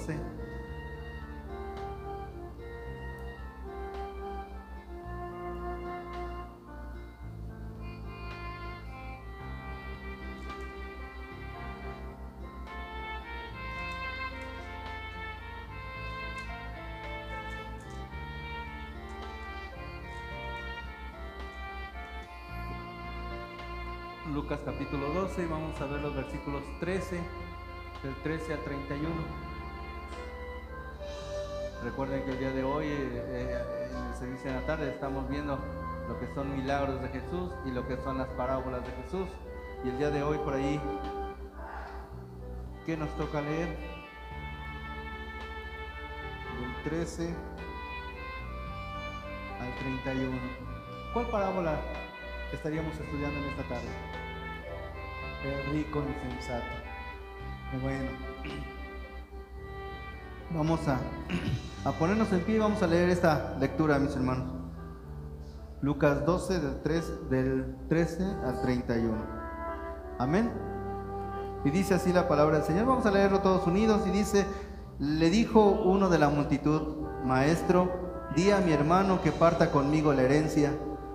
12. Lucas capítulo 12 y vamos a ver los versículos 13, del 13 al 31. Recuerden que el día de hoy, eh, eh, en el servicio de la tarde, estamos viendo lo que son milagros de Jesús y lo que son las parábolas de Jesús. Y el día de hoy por ahí, ¿qué nos toca leer? Del 13 al 31. ¿Cuál parábola estaríamos estudiando en esta tarde? El rico insensato. Bueno, vamos a, ponernos en pie y vamos a leer esta lectura, mis hermanos. Lucas 12, del, 3, del 13 al 31. Amén. Y dice así la palabra del Señor. Vamos a leerlo todos unidos. Y dice, le dijo uno de la multitud, maestro, di a mi hermano que parta conmigo la herencia.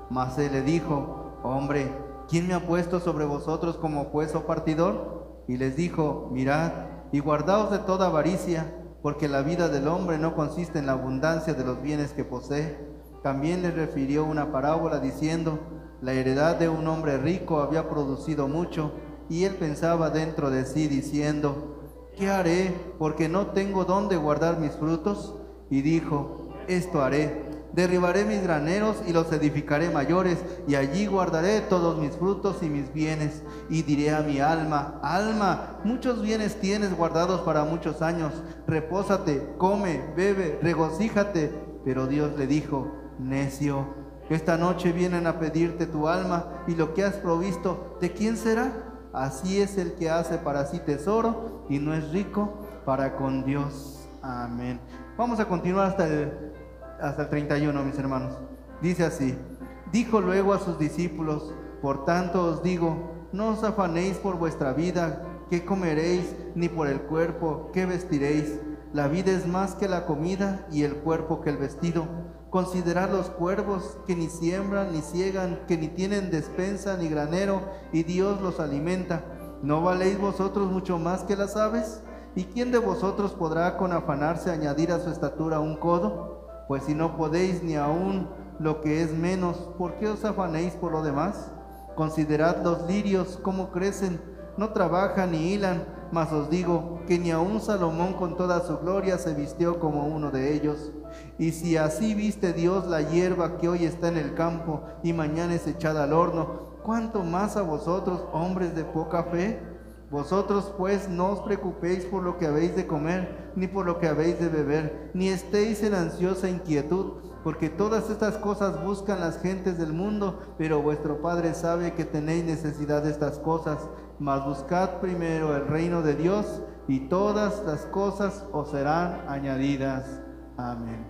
Mas él le dijo, hombre, ¿quién me ha puesto sobre vosotros como juez o partidor? Y les dijo, mirad y guardaos de toda avaricia, porque la vida del hombre no consiste en la abundancia de los bienes que posee. También les refirió una parábola diciendo, la heredad de un hombre rico había producido mucho, y él pensaba dentro de sí diciendo, ¿qué haré? Porque no tengo dónde guardar mis frutos. Y dijo, esto haré derribaré mis graneros y los edificaré mayores, y allí guardaré todos mis frutos y mis bienes. Y diré a mi alma, alma, muchos bienes tienes guardados para muchos años, repósate, come, bebe, regocíjate. Pero Dios le dijo, necio, esta noche vienen a pedirte tu alma, y lo que has provisto, ¿de quién será? Así es el que hace para sí tesoro y no es rico para con Dios. Amén. Vamos a continuar hasta el hasta el 31, mis hermanos. Dice así, dijo luego a sus discípulos, por tanto os digo, no os afanéis por vuestra vida, qué comeréis, ni por el cuerpo, qué vestiréis. La vida es más que la comida y el cuerpo que el vestido. Considerad los cuervos que ni siembran ni ciegan, que ni tienen despensa ni granero, y Dios los alimenta. ¿No valéis vosotros mucho más que las aves? ¿Y quién de vosotros podrá con afanarse añadir a su estatura un codo? Pues si no podéis ni aún lo que es menos, ¿por qué os afanéis por lo demás? Considerad los lirios, cómo crecen, no trabajan ni hilan, mas os digo que ni aun Salomón con toda su gloria se vistió como uno de ellos. Y si así viste Dios la hierba que hoy está en el campo y mañana es echada al horno, ¿cuánto más a vosotros, hombres de poca fe? Vosotros pues no os preocupéis por lo que habéis de comer, ni por lo que habéis de beber, ni estéis en ansiosa inquietud, porque todas estas cosas buscan las gentes del mundo, pero vuestro Padre sabe que tenéis necesidad de estas cosas. Mas buscad primero el reino de Dios, y todas las cosas os serán añadidas. Amén.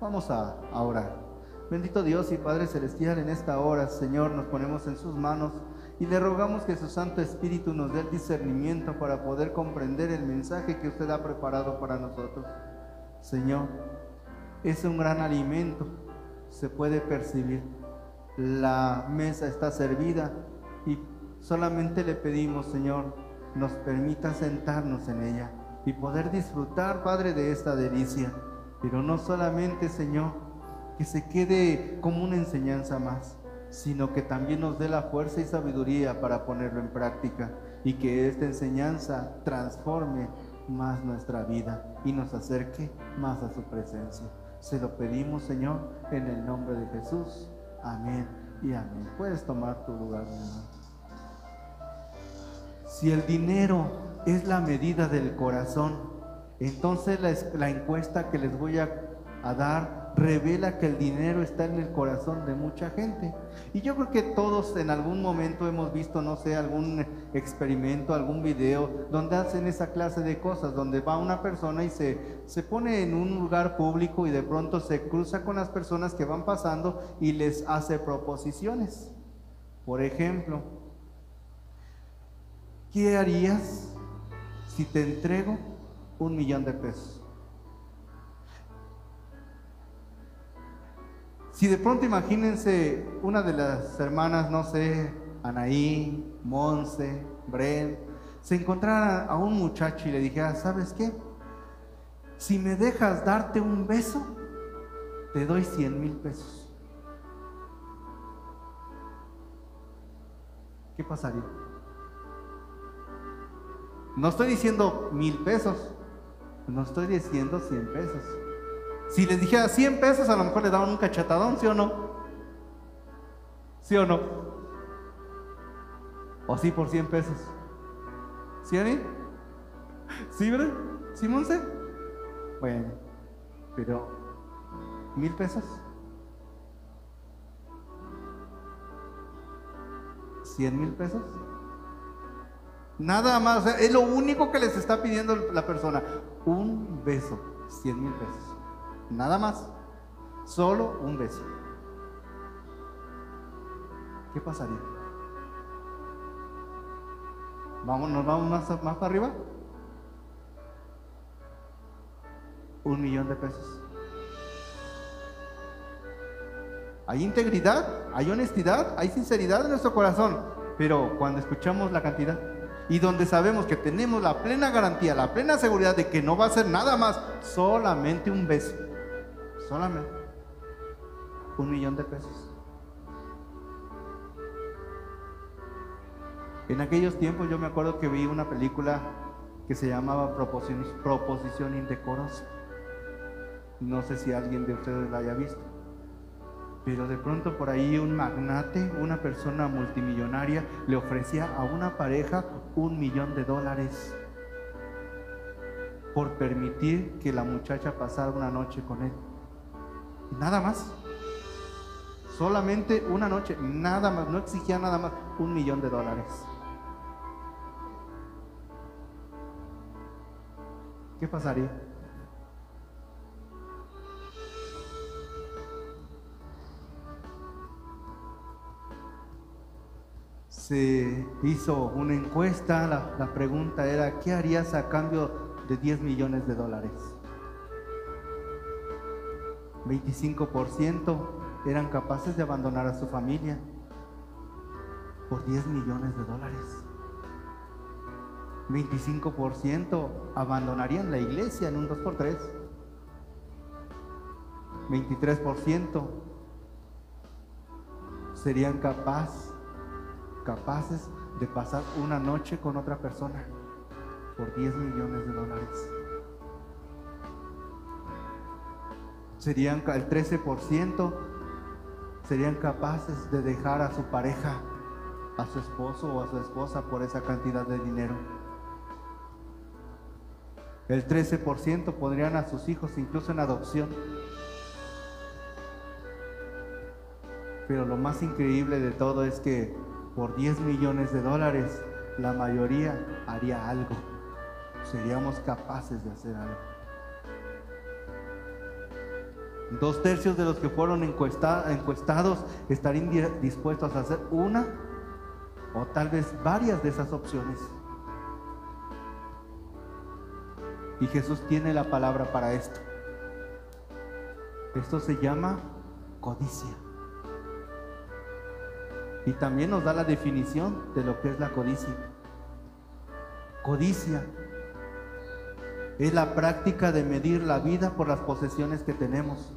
Vamos a, orar. Bendito Dios y Padre Celestial, en esta hora, Señor, nos ponemos en sus manos y le rogamos que su Santo Espíritu nos dé el discernimiento para poder comprender el mensaje que usted ha preparado para nosotros. Señor, es un gran alimento, se puede percibir. La mesa está servida y solamente le pedimos, Señor, nos permita sentarnos en ella y poder disfrutar, Padre, de esta delicia. Pero no solamente, Señor, que se quede como una enseñanza más, sino que también nos dé la fuerza y sabiduría para ponerlo en práctica y que esta enseñanza transforme más nuestra vida y nos acerque más a su presencia. Se lo pedimos, Señor, en el nombre de Jesús. Amén y amén. Puedes tomar tu lugar, mi hermano. Si el dinero es la medida del corazón, entonces la, encuesta que les voy a dar revela que el dinero está en el corazón de mucha gente. Y yo creo que todos en algún momento hemos visto, no sé, algún experimento, algún video donde hacen esa clase de cosas, donde va una persona y se, se pone en un lugar público y de pronto se cruza con las personas que van pasando y les hace proposiciones. Por ejemplo, ¿qué harías si te entrego un millón de pesos? Si de pronto imagínense una de las hermanas, no sé, Anaí, Monse, Bren, se encontrara a un muchacho y le dijera, ¿sabes qué? Si me dejas darte un beso, te doy 100 mil pesos. ¿Qué pasaría? No estoy diciendo mil pesos, no estoy diciendo 100 pesos. Si les dijera 100 pesos, a lo mejor le daban un cachetadón, ¿sí o no? ¿Sí o no? ¿O sí por 100 pesos? ¿Sí, Ani? ¿Sí, verdad? ¿Sí, Monse? Bueno, pero ¿mil pesos? ¿Cien mil pesos? Nada más, es lo único que les está pidiendo la persona. Un beso, cien mil pesos. Nada más. Solo un beso. ¿Qué pasaría? ¿Vamos, ¿Nos vamos más, más para arriba? Un millón de pesos. Hay integridad, hay honestidad, hay sinceridad en nuestro corazón. Pero cuando escuchamos la cantidad y donde sabemos que tenemos la plena garantía, la plena seguridad de que no va a ser nada más, solamente un beso, solamente un millón de pesos. En aquellos tiempos yo me acuerdo que vi una película que se llamaba Proposición, Proposición Indecorosa. No sé si alguien de ustedes la haya visto. Pero de pronto por ahí un magnate, una persona multimillonaria, le ofrecía a una pareja un millón de dólares por permitir que la muchacha pasara una noche con él. Nada más. Solamente una noche, nada más, no exigía nada más, un millón de dólares. ¿Qué pasaría? Se hizo una encuesta, la, la, pregunta era, ¿qué harías a cambio de 10 millones de dólares? 25% eran capaces de abandonar a su familia por 10 millones de dólares. 25% abandonarían la iglesia en un 2x3. 23% serían capaz, capaces de pasar una noche con otra persona por 10 millones de dólares. Serían el 13% serían capaces de dejar a su pareja, a su esposo o a su esposa por esa cantidad de dinero. El 13% pondrían a sus hijos incluso en adopción. Pero lo más increíble de todo es que por 10 millones de dólares la mayoría haría algo. Seríamos capaces de hacer algo. Dos tercios de los que fueron encuestados estarían dispuestos a hacer una o tal vez varias de esas opciones. Y Jesús tiene la palabra para esto. Esto se llama codicia. Y también nos da la definición de lo que es la codicia. Codicia es la práctica de medir la vida por las posesiones que tenemos.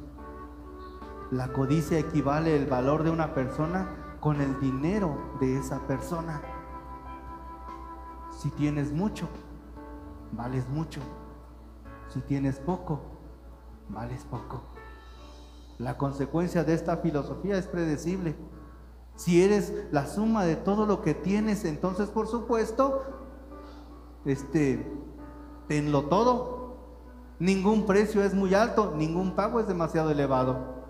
La codicia equivale el valor de una persona con el dinero de esa persona. Si tienes mucho, vales mucho. Si tienes poco, vales poco. La consecuencia de esta filosofía es predecible. Si eres la suma de todo lo que tienes, entonces por supuesto, este, tenlo todo. Ningún precio es muy alto, ningún pago es demasiado elevado.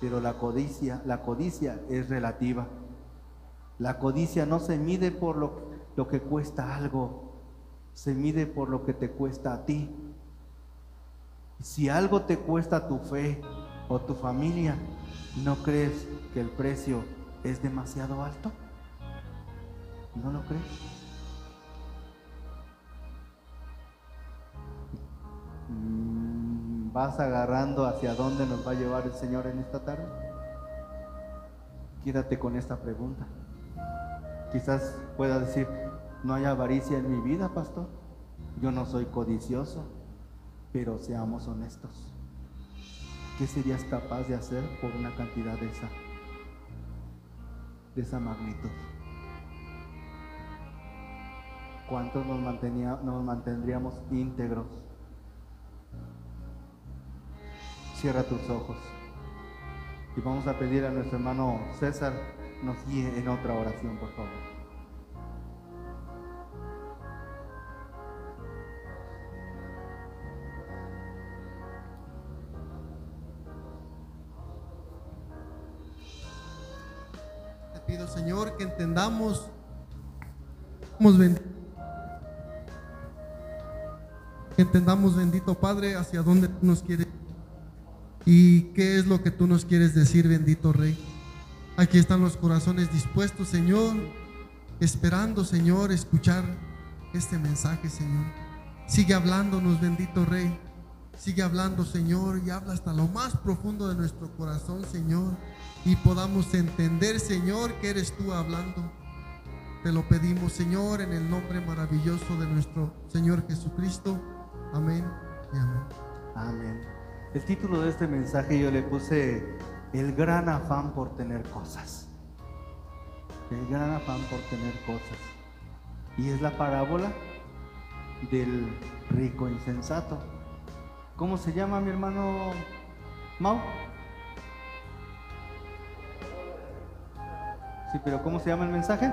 Pero la codicia, la codicia es relativa. La codicia no se mide por lo, lo que cuesta algo, se mide por lo que te cuesta a ti. Si algo te cuesta tu fe o tu familia, ¿no crees que el precio es demasiado alto? ¿No lo crees? Vas agarrando hacia dónde nos va a llevar el Señor en esta tarde? Quédate con esta pregunta. Quizás pueda decir, no hay avaricia en mi vida, pastor. Yo no soy codicioso, pero seamos honestos. ¿Qué serías capaz de hacer por una cantidad de esa, de esa magnitud? ¿Cuántos nos, nos mantendríamos íntegros? Cierra tus ojos. Y vamos a pedir a nuestro hermano César nos guíe en otra oración, por favor. Te pido, Señor, que entendamos que entendamos, bendito Padre, hacia dónde nos quieres y qué es lo que tú nos quieres decir, bendito Rey. Aquí están los corazones dispuestos, Señor, esperando, Señor, escuchar este mensaje, Señor. Sigue hablándonos, bendito Rey. Sigue hablando, Señor, y habla hasta lo más profundo de nuestro corazón, Señor. Y podamos entender, Señor, que eres tú hablando. Te lo pedimos, Señor, en el nombre maravilloso de nuestro Señor Jesucristo. Amén y amén. Amén. El título de este mensaje yo le puse El gran afán por tener cosas. El gran afán por tener cosas. Y es la parábola del rico insensato. ¿Cómo se llama mi hermano Mau? Sí, pero ¿cómo se llama el mensaje?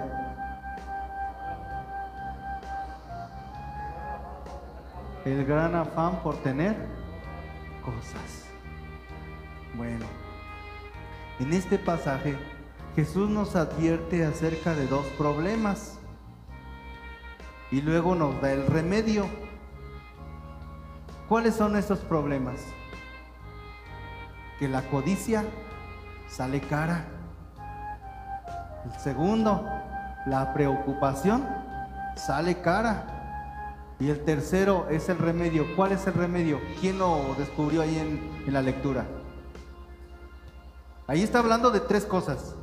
El gran afán por tener cosas. Bueno, en este pasaje Jesús nos advierte acerca de dos problemas y luego nos da el remedio. ¿Cuáles son estos problemas? Que la codicia sale cara. El segundo, la preocupación sale cara. Y el tercero es el remedio. ¿Cuál es el remedio? ¿Quién lo descubrió ahí en, la lectura? Ahí está hablando de tres cosas.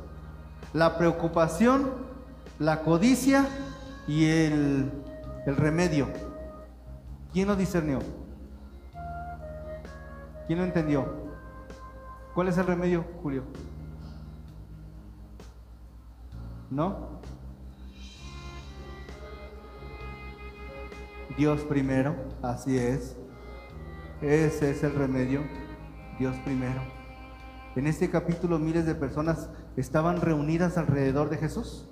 La preocupación, la codicia y el, el remedio. ¿Quién lo discernió? ¿Quién lo entendió? ¿Cuál es el remedio, Julio? ¿No? Dios primero, así es. Ese es el remedio, Dios primero. En este capítulo miles de personas estaban reunidas alrededor de Jesús.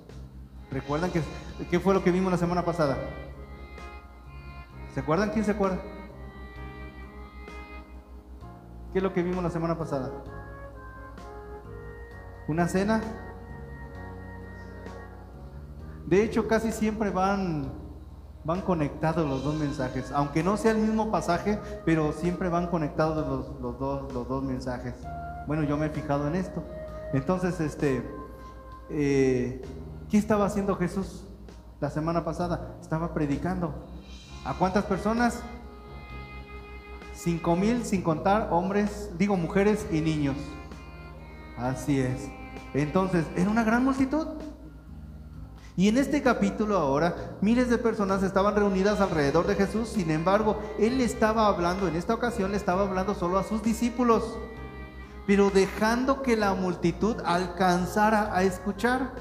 ¿Recuerdan que, qué fue lo que vimos la semana pasada? ¿Se acuerdan? ¿Quién se acuerda? ¿Qué es lo que vimos la semana pasada? ¿Una cena? De hecho, casi siempre van van conectados los dos mensajes, aunque no sea el mismo pasaje, pero siempre van conectados los, dos, mensajes. Bueno, yo me he fijado en esto. Entonces, este, eh, ¿qué estaba haciendo Jesús la semana pasada? Estaba predicando. ¿A cuántas personas? Cinco mil, sin contar hombres, digo mujeres y niños. Así es. Entonces, era una gran multitud. Y en este capítulo ahora, miles de personas estaban reunidas alrededor de Jesús, sin embargo, Él estaba hablando, en esta ocasión le estaba hablando solo a sus discípulos, pero dejando que la multitud alcanzara a escuchar.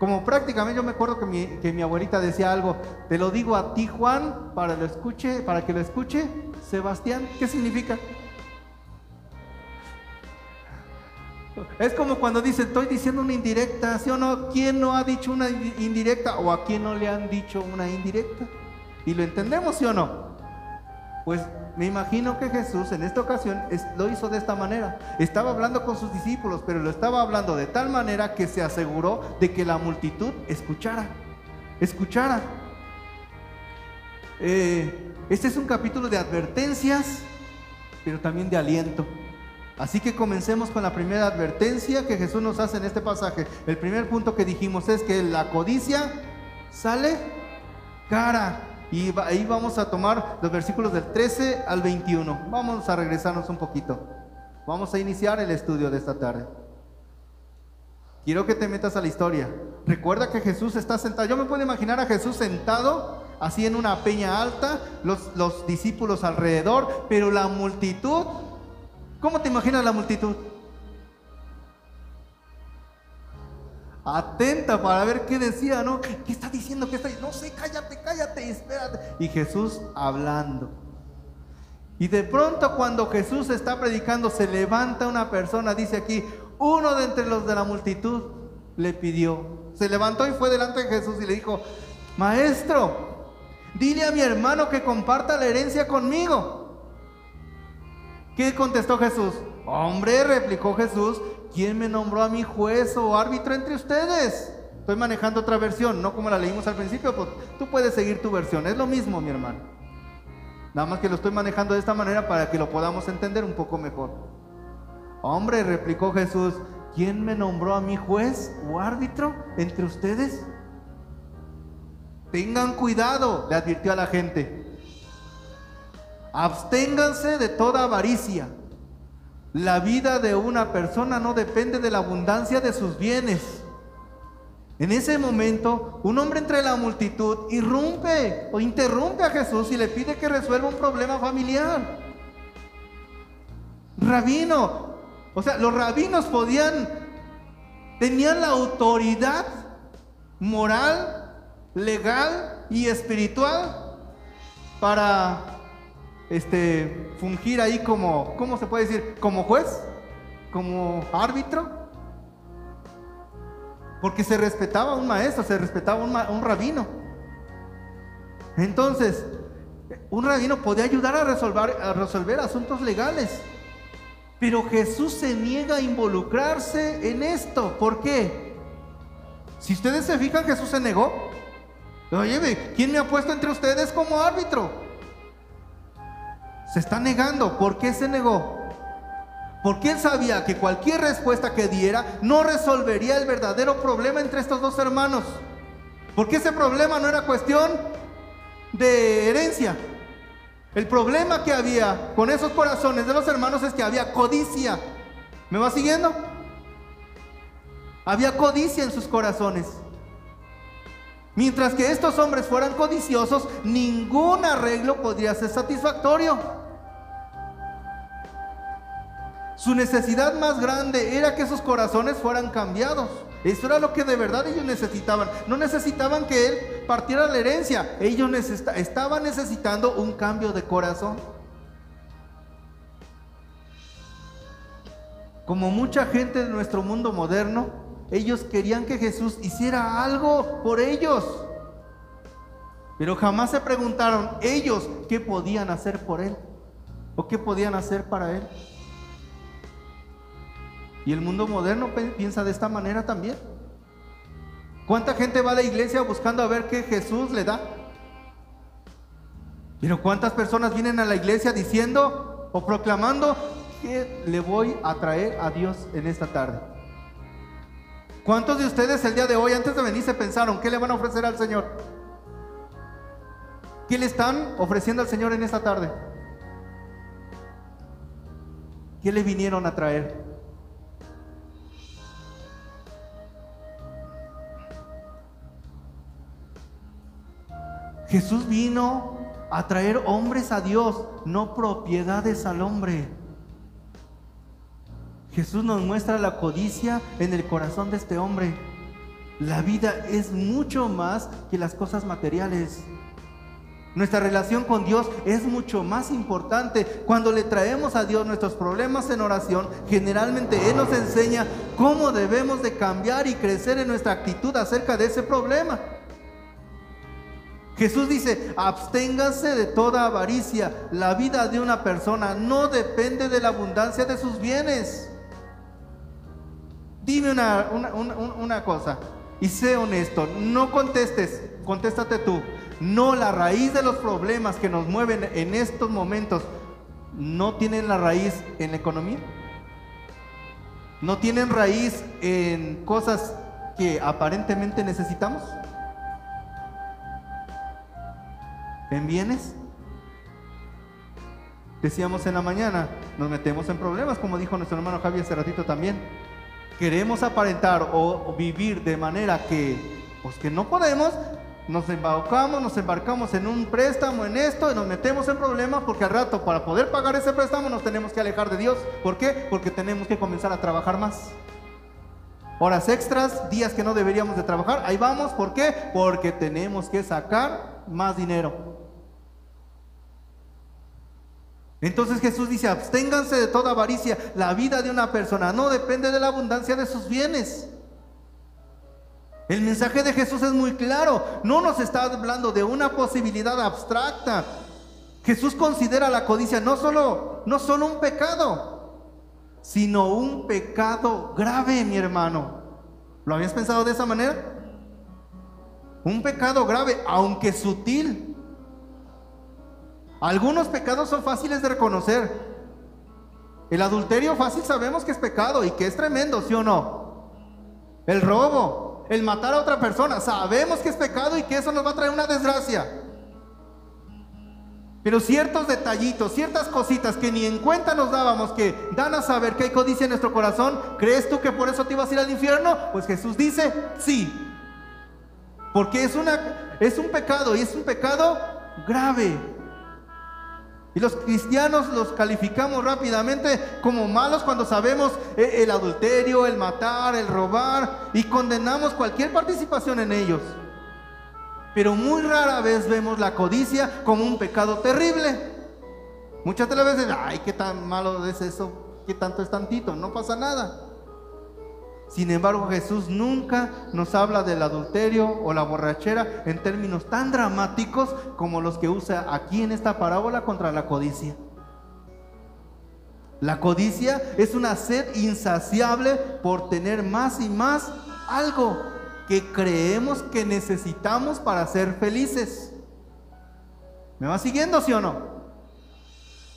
Como prácticamente yo me acuerdo que mi, que mi abuelita decía algo, te lo digo a ti Juan, para, lo escuche, para que lo escuche Sebastián, ¿qué significa? Es como cuando dice, estoy diciendo una indirecta, ¿sí o no? ¿Quién no ha dicho una indirecta o a quién no le han dicho una indirecta? ¿Y lo entendemos, sí o no? Pues me imagino que Jesús en esta ocasión lo hizo de esta manera. Estaba hablando con sus discípulos, pero lo estaba hablando de tal manera que se aseguró de que la multitud escuchara. Escuchara. Eh, este es un capítulo de advertencias, pero también de aliento. Así que comencemos con la primera advertencia que Jesús nos hace en este pasaje. El primer punto que dijimos es que la codicia sale cara. Y ahí vamos a tomar los versículos del 13 al 21. Vamos a regresarnos un poquito. Vamos a iniciar el estudio de esta tarde. Quiero que te metas a la historia. Recuerda que Jesús está sentado. Yo me puedo imaginar a Jesús sentado así en una peña alta, los, los discípulos alrededor, pero la multitud, ¿cómo te imaginas la multitud? atenta para ver qué decía, ¿no? ¿Qué está diciendo? ¿Qué está No sé, cállate, cállate, espérate. Y Jesús hablando. Y de pronto cuando Jesús está predicando, se levanta una persona, dice aquí, uno de entre los de la multitud le pidió. Se levantó y fue delante de Jesús y le dijo, maestro, dile a mi hermano que comparta la herencia conmigo. ¿Qué contestó Jesús? Hombre, replicó Jesús, ¿quién me nombró a mi juez o árbitro entre ustedes? Estoy manejando otra versión, no como la leímos al principio, pues tú puedes seguir tu versión, es lo mismo, mi hermano. Nada más que lo estoy manejando de esta manera para que lo podamos entender un poco mejor. Hombre, replicó Jesús, ¿quién me nombró a mi juez o árbitro entre ustedes? Tengan cuidado, le advirtió a la gente. Absténganse de toda avaricia la vida de una persona no depende de la abundancia de sus bienes. En ese momento, un hombre entre la multitud irrumpe o interrumpe a Jesús y le pide que resuelva un problema familiar. Rabino, o sea, los rabinos podían, tenían la autoridad moral, legal y espiritual para este, fungir ahí como, ¿cómo se puede decir? Como juez, como árbitro. Porque se respetaba un maestro, se respetaba un, un rabino. Entonces, un rabino podía ayudar a resolver, a resolver asuntos legales. Pero Jesús se niega a involucrarse en esto. ¿Por qué? Si ustedes se fijan, Jesús se negó. Oye, ¿quién me ha puesto entre ustedes como árbitro? Se está negando. ¿Por qué se negó? Porque él sabía que cualquier respuesta que diera no resolvería el verdadero problema entre estos dos hermanos. Porque ese problema no era cuestión de herencia. El problema que había con esos corazones de los hermanos es que había codicia. ¿Me va siguiendo? Había codicia en sus corazones. Mientras que estos hombres fueran codiciosos, ningún arreglo podría ser satisfactorio. Su necesidad más grande era que sus corazones fueran cambiados. Eso era lo que de verdad ellos necesitaban. No necesitaban que Él partiera la herencia. Ellos estaban necesitando un cambio de corazón. Como mucha gente de nuestro mundo moderno, ellos querían que Jesús hiciera algo por ellos. Pero jamás se preguntaron ellos qué podían hacer por Él o qué podían hacer para Él. Y el mundo moderno piensa de esta manera también. ¿Cuánta gente va a la iglesia buscando a ver qué Jesús le da? Pero ¿cuántas personas vienen a la iglesia diciendo o proclamando que le voy a traer a Dios en esta tarde? ¿Cuántos de ustedes el día de hoy, antes de venir, se pensaron qué le van a ofrecer al Señor? ¿Qué le están ofreciendo al Señor en esta tarde? ¿Qué le vinieron a traer? Jesús vino a traer hombres a Dios, no propiedades al hombre. Jesús nos muestra la codicia en el corazón de este hombre. La vida es mucho más que las cosas materiales. Nuestra relación con Dios es mucho más importante. Cuando le traemos a Dios nuestros problemas en oración, generalmente Él nos enseña cómo debemos de cambiar y crecer en nuestra actitud acerca de ese problema. Jesús dice, absténganse de toda avaricia. La vida de una persona no depende de la abundancia de sus bienes. Dime una, una, cosa y sé honesto, no contestes, contéstate tú. No, la raíz de los problemas que nos mueven en estos momentos no tienen la raíz en la economía. No tienen raíz en cosas que aparentemente necesitamos. en bienes. Decíamos en la mañana, nos metemos en problemas, como dijo nuestro hermano Javier hace ratito también. Queremos aparentar o, vivir de manera que, pues que no podemos, nos embarcamos, nos embarcamos en un préstamo, en esto, y nos metemos en problemas porque al rato para poder pagar ese préstamo nos tenemos que alejar de Dios. ¿Por qué? Porque tenemos que comenzar a trabajar más. Horas extras, días que no deberíamos de trabajar, ahí vamos. ¿Por qué? Porque tenemos que sacar más dinero. Entonces Jesús dice, absténganse de toda avaricia. La vida de una persona no depende de la abundancia de sus bienes. El mensaje de Jesús es muy claro. No nos está hablando de una posibilidad abstracta. Jesús considera la codicia no solo, no solo un pecado, sino un pecado grave, mi hermano. ¿Lo habías pensado de esa manera? Un pecado grave, aunque sutil. Algunos pecados son fáciles de reconocer. El adulterio fácil sabemos que es pecado y que es tremendo, ¿sí o no? El robo, el matar a otra persona, sabemos que es pecado y que eso nos va a traer una desgracia. Pero ciertos detallitos, ciertas cositas que ni en cuenta nos dábamos, que dan a saber que hay codicia en nuestro corazón, ¿crees tú que por eso te ibas a ir al infierno? Pues Jesús dice, sí. Porque es, una, es un pecado y es un pecado grave. Y los cristianos los calificamos rápidamente como malos cuando sabemos eh, el adulterio, el matar, el robar y condenamos cualquier participación en ellos. Pero muy rara vez vemos la codicia como un pecado terrible. Muchas de las veces, ay, qué tan malo es eso, qué tanto es tantito, no pasa nada. Sin embargo, Jesús nunca nos habla del adulterio o la borrachera en términos tan dramáticos como los que usa aquí en esta parábola contra la codicia. La codicia es una sed insaciable por tener más y más algo que creemos que necesitamos para ser felices. ¿Me va siguiendo, sí o no?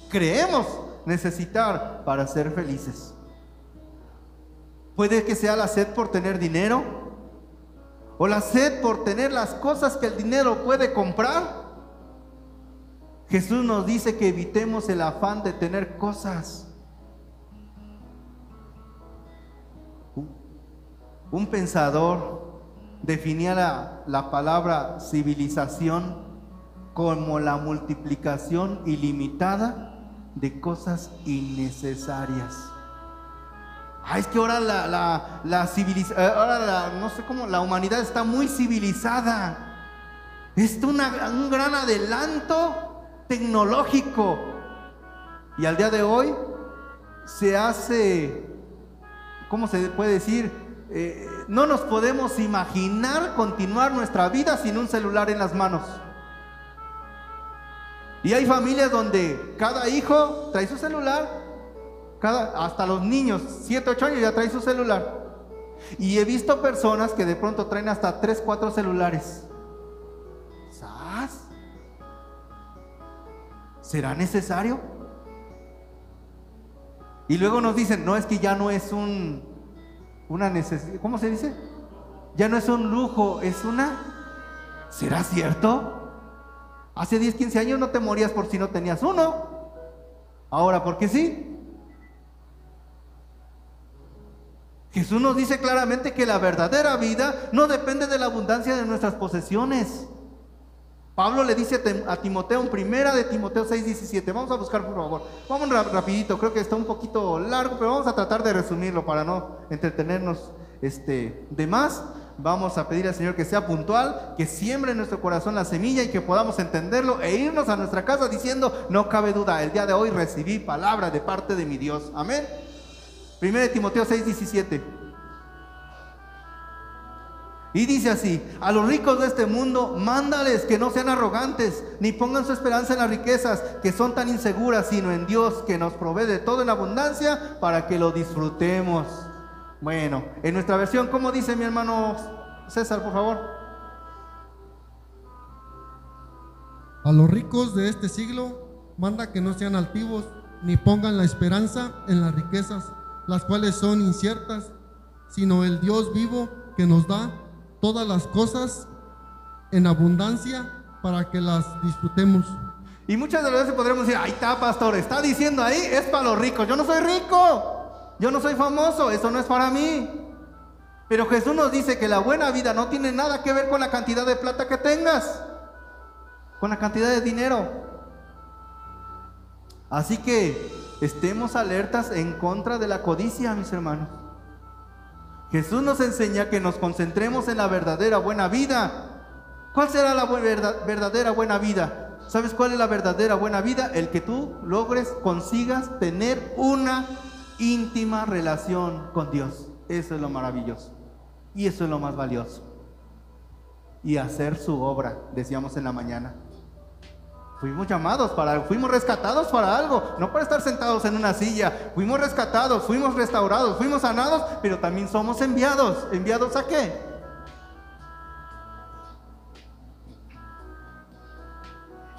Creemos necesitar para ser felices. Puede que sea la sed por tener dinero o la sed por tener las cosas que el dinero puede comprar. Jesús nos dice que evitemos el afán de tener cosas. Un pensador definía la, la, palabra civilización como la multiplicación ilimitada de cosas innecesarias. Ah, es que ahora la, la, la civilización, eh, ahora no sé cómo, la humanidad está muy civilizada. Es un gran adelanto tecnológico. Y al día de hoy se hace, ¿cómo se puede decir? Eh, no nos podemos imaginar continuar nuestra vida sin un celular en las manos. Y hay familias donde cada hijo trae su celular hasta los niños, 7, 8 años ya traen su celular. Y he visto personas que de pronto traen hasta 3, 4 celulares. ¿Sas? ¿Será necesario? Y luego nos dicen, no es que ya no es un una necesidad, ¿cómo se dice? Ya no es un lujo, es una ¿Será cierto? Hace 10, 15 años no te morías por si no tenías uno. Ahora, ¿por qué sí? Jesús nos dice claramente que la verdadera vida no depende de la abundancia de nuestras posesiones. Pablo le dice a Timoteo en primera de Timoteo 6:17. Vamos a buscar por favor. Vamos rapidito, creo que está un poquito largo, pero vamos a tratar de resumirlo para no entretenernos este, de más. Vamos a pedir al Señor que sea puntual, que siembre en nuestro corazón la semilla y que podamos entenderlo e irnos a nuestra casa diciendo, no cabe duda, el día de hoy recibí palabra de parte de mi Dios. Amén. 1 Timoteo 6, 17. Y dice así, a los ricos de este mundo, mándales que no sean arrogantes, ni pongan su esperanza en las riquezas que son tan inseguras, sino en Dios que nos provee de todo en abundancia para que lo disfrutemos. Bueno, en nuestra versión, ¿cómo dice mi hermano César, por favor? A los ricos de este siglo, manda que no sean altivos, ni pongan la esperanza en las riquezas las cuales son inciertas, sino el Dios vivo que nos da todas las cosas en abundancia para que las disfrutemos. Y muchas de las veces podremos decir, ahí está, pastor, está diciendo ahí, es para los ricos. Yo no soy rico, yo no soy famoso, eso no es para mí. Pero Jesús nos dice que la buena vida no tiene nada que ver con la cantidad de plata que tengas, con la cantidad de dinero. Así que estemos alertas en contra de la codicia, mis hermanos. Jesús nos enseña que nos concentremos en la verdadera buena vida. ¿Cuál será la verdadera buena vida? ¿Sabes cuál es la verdadera buena vida? El que tú logres, consigas tener una íntima relación con Dios. Eso es lo maravilloso. Y eso es lo más valioso. Y hacer su obra, decíamos en la mañana. Fuimos llamados para algo, fuimos rescatados para algo, no para estar sentados en una silla. Fuimos rescatados, fuimos restaurados, fuimos sanados, pero también somos enviados. ¿Enviados a qué?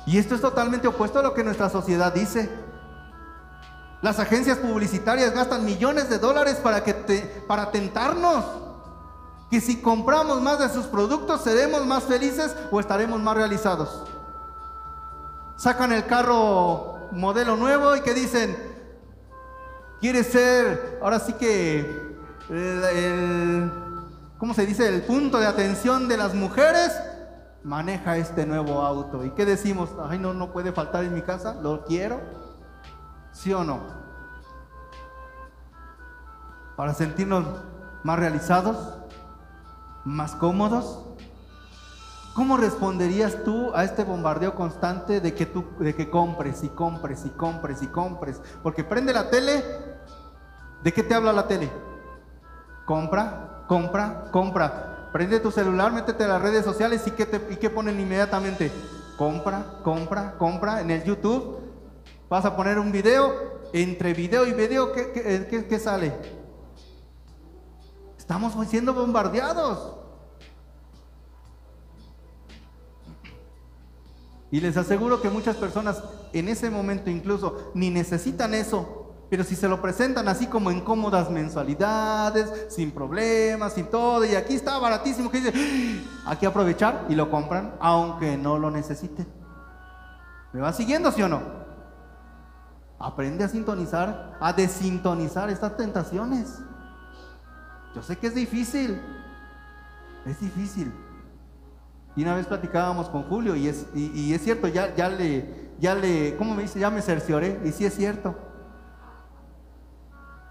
Y esto es totalmente opuesto a lo que nuestra sociedad dice. Las agencias publicitarias gastan millones de dólares para, que te, para tentarnos. Que si compramos más de sus productos, seremos más felices o estaremos más realizados sacan el carro modelo nuevo y que dicen, quiere ser, ahora sí que, el, ¿cómo se dice? El punto de atención de las mujeres, maneja este nuevo auto. ¿Y qué decimos? Ay, no, no puede faltar en mi casa, lo quiero. ¿Sí o no? Para sentirnos más realizados, más cómodos. ¿Cómo responderías tú a este bombardeo constante de que tú de que compres y compres y compres y compres? Porque prende la tele, ¿de qué te habla la tele? Compra, compra, compra. Prende tu celular, métete a las redes sociales y qué y qué ponen inmediatamente? Compra, compra, compra en el YouTube. Vas a poner un video, entre video y video ¿qué, qué, qué sale? Estamos siendo bombardeados. Y les aseguro que muchas personas en ese momento incluso ni necesitan eso, pero si se lo presentan así como en cómodas mensualidades, sin problemas, sin todo, y aquí está baratísimo, que dice, ¡Ah! hay que aprovechar y lo compran, aunque no lo necesiten. ¿Me va siguiendo, sí o no? Aprende a sintonizar, a desintonizar estas tentaciones. Yo sé que es difícil, es difícil. Y una vez platicábamos con Julio y es, y, es cierto, ya, ya le, ya le, ¿cómo me dice? Ya me cercioré y sí es cierto.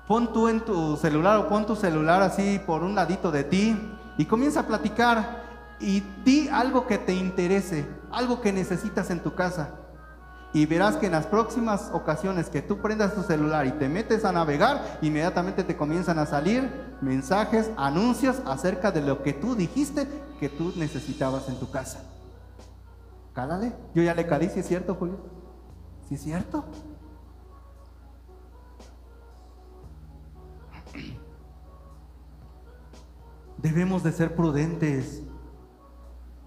Pon tú en tu celular o pon tu celular así por un ladito de ti y comienza a platicar y di algo que te interese, algo que necesitas en tu casa y verás que en las próximas ocasiones que tú prendas tu celular y te metes a navegar, inmediatamente te comienzan a salir mensajes, anuncios acerca de lo que tú dijiste que tú necesitabas en tu casa. Cálale, yo ya le caí, si es cierto, Julio. Si es cierto. Debemos de ser prudentes,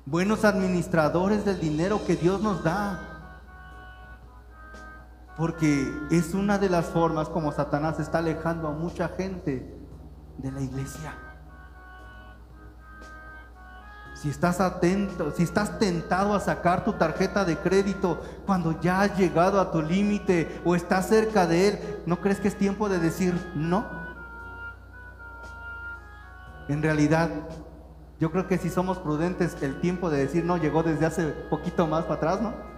buenos administradores del dinero que Dios nos da porque es una de las formas como Satanás está alejando a mucha gente de la iglesia. Si estás atento, si estás tentado a sacar tu tarjeta de crédito cuando ya has llegado a tu límite o estás cerca de él, ¿no crees que es tiempo de decir no? En realidad, yo creo que si somos prudentes, el tiempo de decir no llegó desde hace poquito más para atrás, ¿no?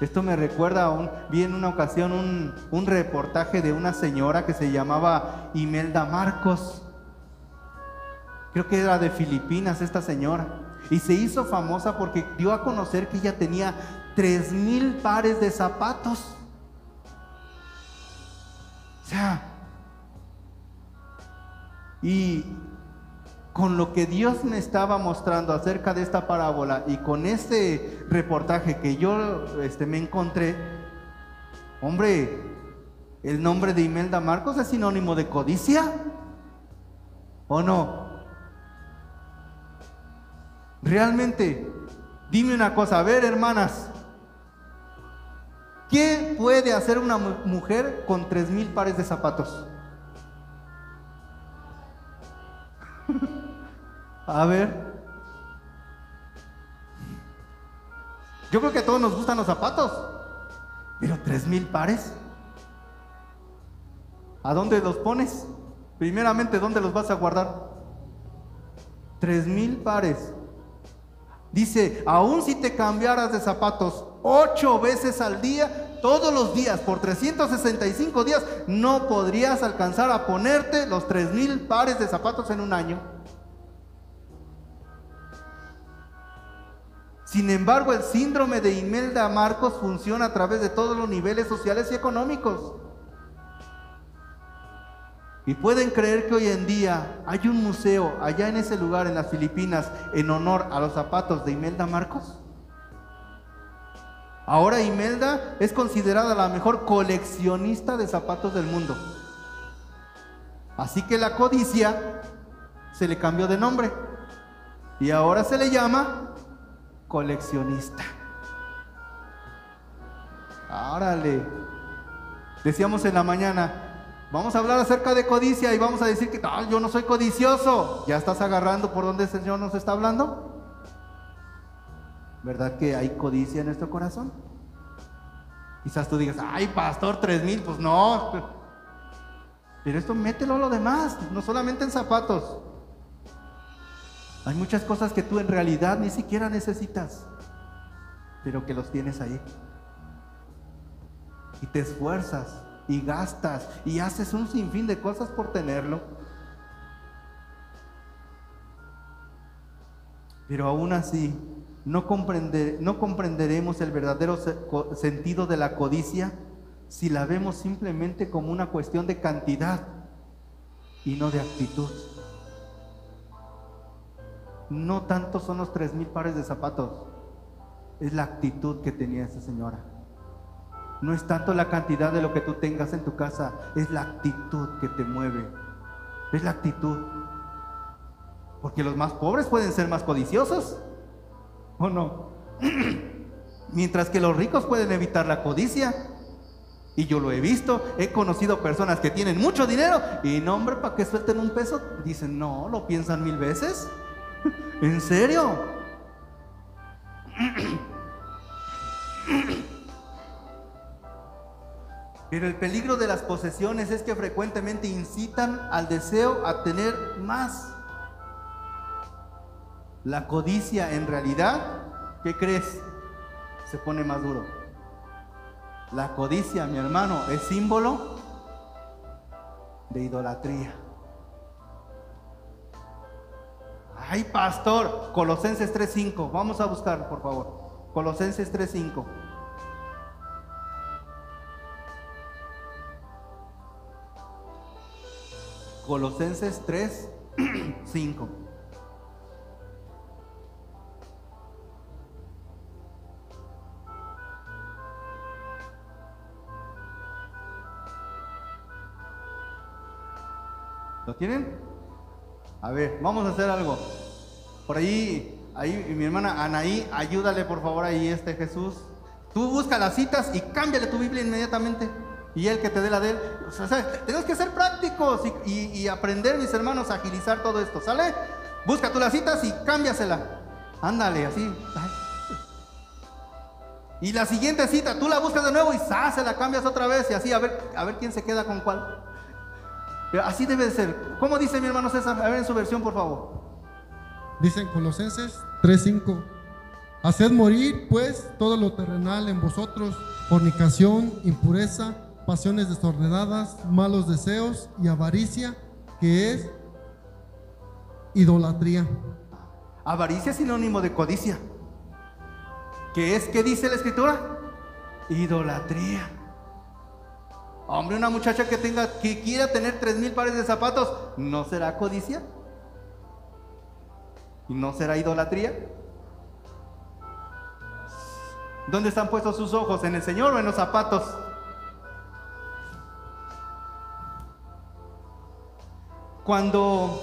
Esto me recuerda, un, vi en una ocasión un, un reportaje de una señora que se llamaba Imelda Marcos. Creo que era de Filipinas esta señora. Y se hizo famosa porque dio a conocer que ella tenía tres mil pares de zapatos. O sea, y con lo que Dios me estaba mostrando acerca de esta parábola y con este reportaje que yo este, me encontré, hombre, el nombre de Imelda Marcos es sinónimo de codicia, ¿o no? Realmente, dime una cosa, a ver hermanas, ¿qué puede hacer una mujer con tres mil pares de zapatos? A ver. Yo creo que a todos nos gustan los zapatos, pero tres mil pares. ¿A dónde los pones? Primeramente, ¿dónde los vas a guardar? Tres mil pares. Dice, aún si te cambiaras de zapatos ocho veces al día, todos los días, por 365 días, no podrías alcanzar a ponerte los tres mil pares de zapatos en un año. Sin embargo, el síndrome de Imelda Marcos funciona a través de todos los niveles sociales y económicos. Y pueden creer que hoy en día hay un museo allá en ese lugar, en las Filipinas, en honor a los zapatos de Imelda Marcos. Ahora Imelda es considerada la mejor coleccionista de zapatos del mundo. Así que la codicia se le cambió de nombre y ahora se le llama coleccionista. Árale. Decíamos en la maña, Vamos a hablar acerca de codicia y vamos a decir que yo no soy codicioso. ¿Ya estás agarrando por donde el Señor nos está hablando? ¿Verdad que hay codicia en nuestro corazón? Quizás tú digas, ay, pastor, tres mil, pues no. Pero esto mételo a lo demás, no solamente en zapatos. Hay muchas cosas que tú en realidad ni siquiera necesitas, pero que los tienes ahí. Y te esfuerzas y gastas y haces un sinfín de cosas por tenerlo. Pero aún así, no, comprenderemos el verdadero sentido de la codicia si la vemos simplemente como una cuestión de cantidad y no de actitud. No tanto son los tres mil pares de zapatos, es la actitud que tenía esa señora. No es tanto la cantidad de lo que tú tengas en tu casa, es la actitud que te mueve. Es la actitud. Porque los más pobres pueden ser más codiciosos. ¿O no? Mientras que los ricos pueden evitar la codicia. Y yo lo he visto, he conocido personas que tienen mucho dinero y no, hombre, para que suelten un peso, dicen, no, lo piensan mil veces. ¿En serio? Pero el peligro de las posesiones es que frecuentemente incitan al deseo a tener más. La codicia en realidad, ¿qué crees? Se pone más duro. La codicia, mi hermano, es símbolo de idolatría. Ay, pastor, Colosenses 3.5. Vamos a buscar, por favor. Colosenses 3.5. Colosenses 3, 5. ¿Lo tienen? A ver, vamos a hacer algo. Por ahí, ahí mi hermana Anaí, ayúdale por favor ahí este Jesús. Tú busca las citas y cámbiale tu Biblia inmediatamente y él que te dé la de él. tenemos que ser prácticos y, aprender, mis hermanos, a agilizar todo esto, ¿sale? Busca tú las citas y cámbiasela. Ándale, así. Y la siguiente cita, tú la buscas de nuevo y se la cambias otra vez y así, a ver, a ver quién se queda con cuál. Así debe de ser. ¿Cómo dice mi hermano César? A ver en su versión, por favor. Dicen Colosenses 3:5. Haced morir, pues, todo lo terrenal en vosotros, fornicación, impureza, pasiones desordenadas, malos deseos y avaricia, que es idolatría. Avaricia es sinónimo de codicia. ¿Qué es? ¿Qué dice la escritura? Idolatría. Hombre, una muchacha que tenga, que quiera tener tres mil pares de zapatos, ¿no será codicia? ¿Y no será idolatría? ¿Dónde están puestos sus ojos? ¿En el Señor o en los zapatos? Cuando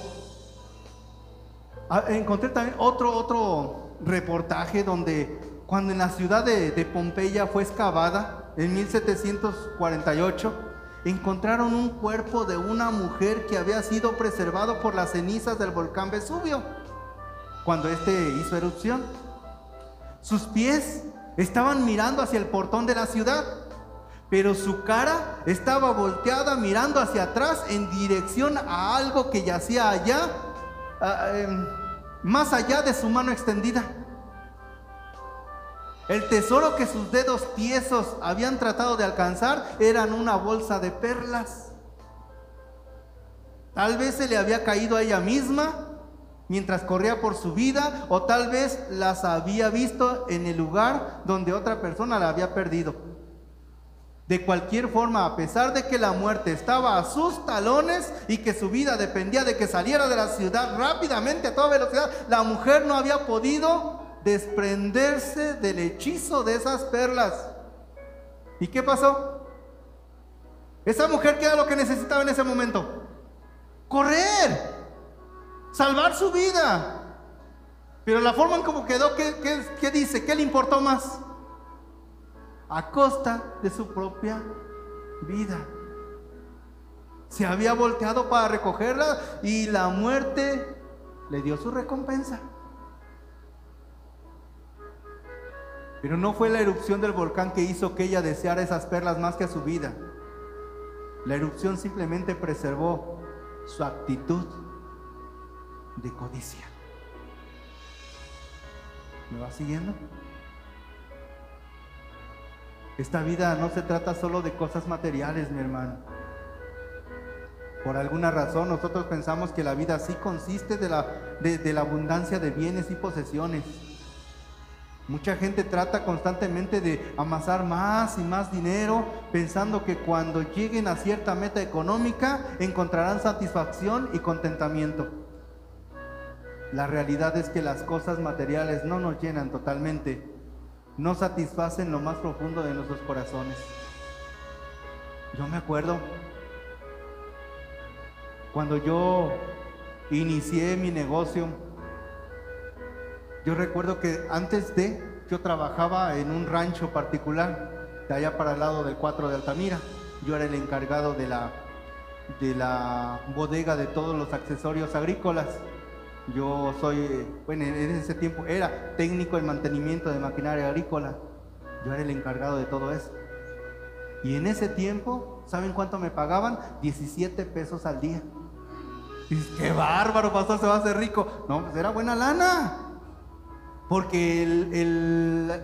ah, encontré también otro, otro reportaje donde cuando en la ciudad de Pompeya fue excavada en 1748, encontraron un cuerpo de una mujer que había sido preservado por las cenizas del volcán Vesubio cuando este hizo erupción. Sus pies estaban mirando hacia el portón de la ciudad, pero su cara estaba volteada mirando hacia atrás en dirección a algo que yacía allá, em, más allá de su mano extendida. El tesoro que sus dedos tiesos habían tratado de alcanzar eran una bolsa de perlas. Tal vez se le había caído a ella misma mientras corría por su vida o tal vez las había visto en el lugar donde otra persona la había perdido. De cualquier forma, a pesar de que la muerte estaba a sus talones y que su vida dependía de que saliera de la ciudad rápidamente a toda velocidad, la mujer no había podido desprenderse del hechizo de esas perlas. ¿Y qué pasó? Esa mujer, ¿qué era lo que necesitaba en ese momento? Correr, salvar su vida. Pero la forma en cómo quedó, ¿qué, qué dice? ¿Qué le importó más? A costa de su propia vida. Se había volteado para recogerla y la muerte le dio su recompensa. Pero no fue la erupción del volcán que hizo que ella deseara esas perlas más que a su vida. La erupción simplemente preservó su actitud de codicia. ¿Me va siguiendo? Esta vida no se trata solo de cosas materiales, mi hermano. Por alguna razón nosotros pensamos que la vida sí consiste de la, de la abundancia de bienes y posesiones. Mucha gente trata constantemente de amasar más y más dinero pensando que cuando lleguen a cierta meta económica encontrarán satisfacción y contentamiento. La realidad es que las cosas materiales no nos llenan totalmente, no satisfacen lo más profundo de nuestros corazones. Yo me acuerdo cuando yo inicié mi negocio, yo recuerdo que antes de, yo trabajaba en un rancho particular, de allá para el lado del 4 de Altamira. Yo era el encargado de la, de la bodega de todos los accesorios agrícolas. Yo soy, bueno, en ese tiempo era técnico en mantenimiento de maquinaria agrícola. Yo era el encargado de todo eso. Y en ese tiempo, ¿saben cuánto me pagaban? 17 pesos al día. Dices, qué bárbaro, pastor, se va a hacer rico. No, pues era buena lana. Porque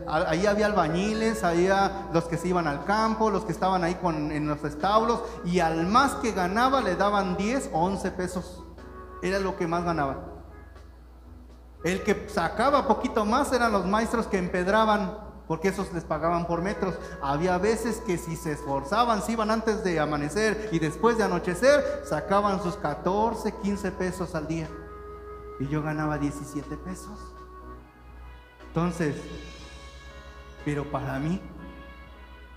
ahí había albañiles, había los que se iban al campo, los que estaban ahí con, en los establos, y al más que ganaba le daban 10 o 11 pesos. Era lo que más ganaba. El que sacaba poquito más eran los maestros que empedraban, porque esos les pagaban por metros. Había veces que si se esforzaban, si iban antes de amanecer y después de anochecer, sacaban sus 14, 15 pesos al día. Y yo ganaba 17 pesos. Entonces, pero para mí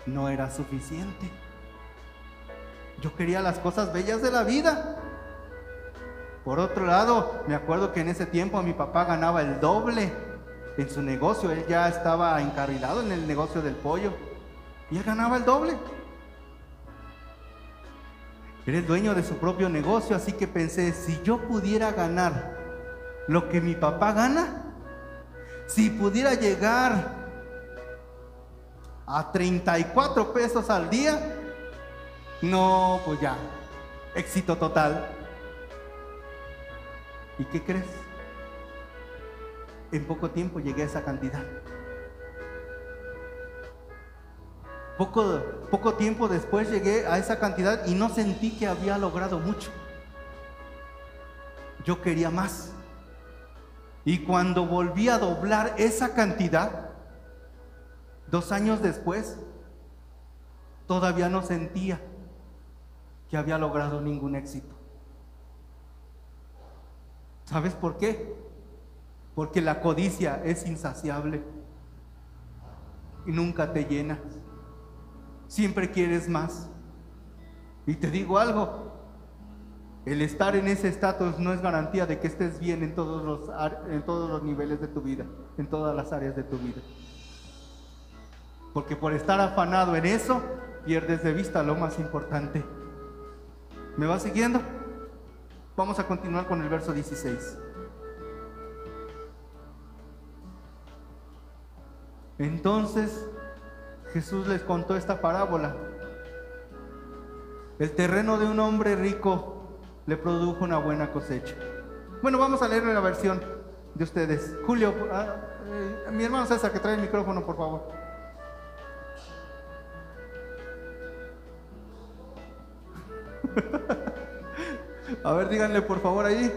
no era suficiente. Yo quería las cosas bellas de la vida. Por otro lado, me acuerdo que en ese tiempo mi papá ganaba el doble en su negocio. Él ya estaba encarrilado en el negocio del pollo. Y él ganaba el doble. Era el dueño de su propio negocio, así que pensé, si yo pudiera ganar lo que mi papá gana, si pudiera llegar a 34 pesos al día, no, pues ya, éxito total. ¿Y qué crees? En poco tiempo llegué a esa cantidad. Poco, poco tiempo después llegué a esa cantidad y no sentí que había logrado mucho. Yo quería más. Y cuando volví a doblar esa cantidad, dos años después, todavía no sentía que había logrado ningún éxito. ¿Sabes por qué? Porque la codicia es insaciable y nunca te llena. Siempre quieres más. Y te digo algo, el estar en ese estatus no es garantía de que estés bien en todos, los, en todos los niveles de tu vida, en todas las áreas de tu vida. Porque por estar afanado en eso, pierdes de vista lo más importante. ¿Me va siguiendo? Vamos a continuar con el verso 16. Entonces Jesús les contó esta parábola. El terreno de un hombre rico le produjo una buena cosecha. Bueno, vamos a leer la versión de ustedes. Julio, ah, eh, mi hermano César, que trae el micrófono, por favor. a ver, díganle por favor ahí.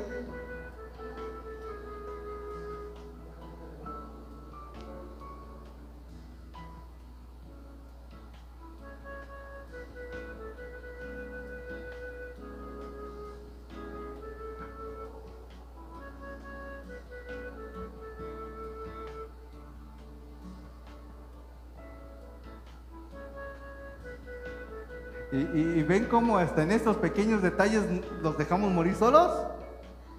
Y, ven cómo hasta en estos pequeños detalles los dejamos morir solos.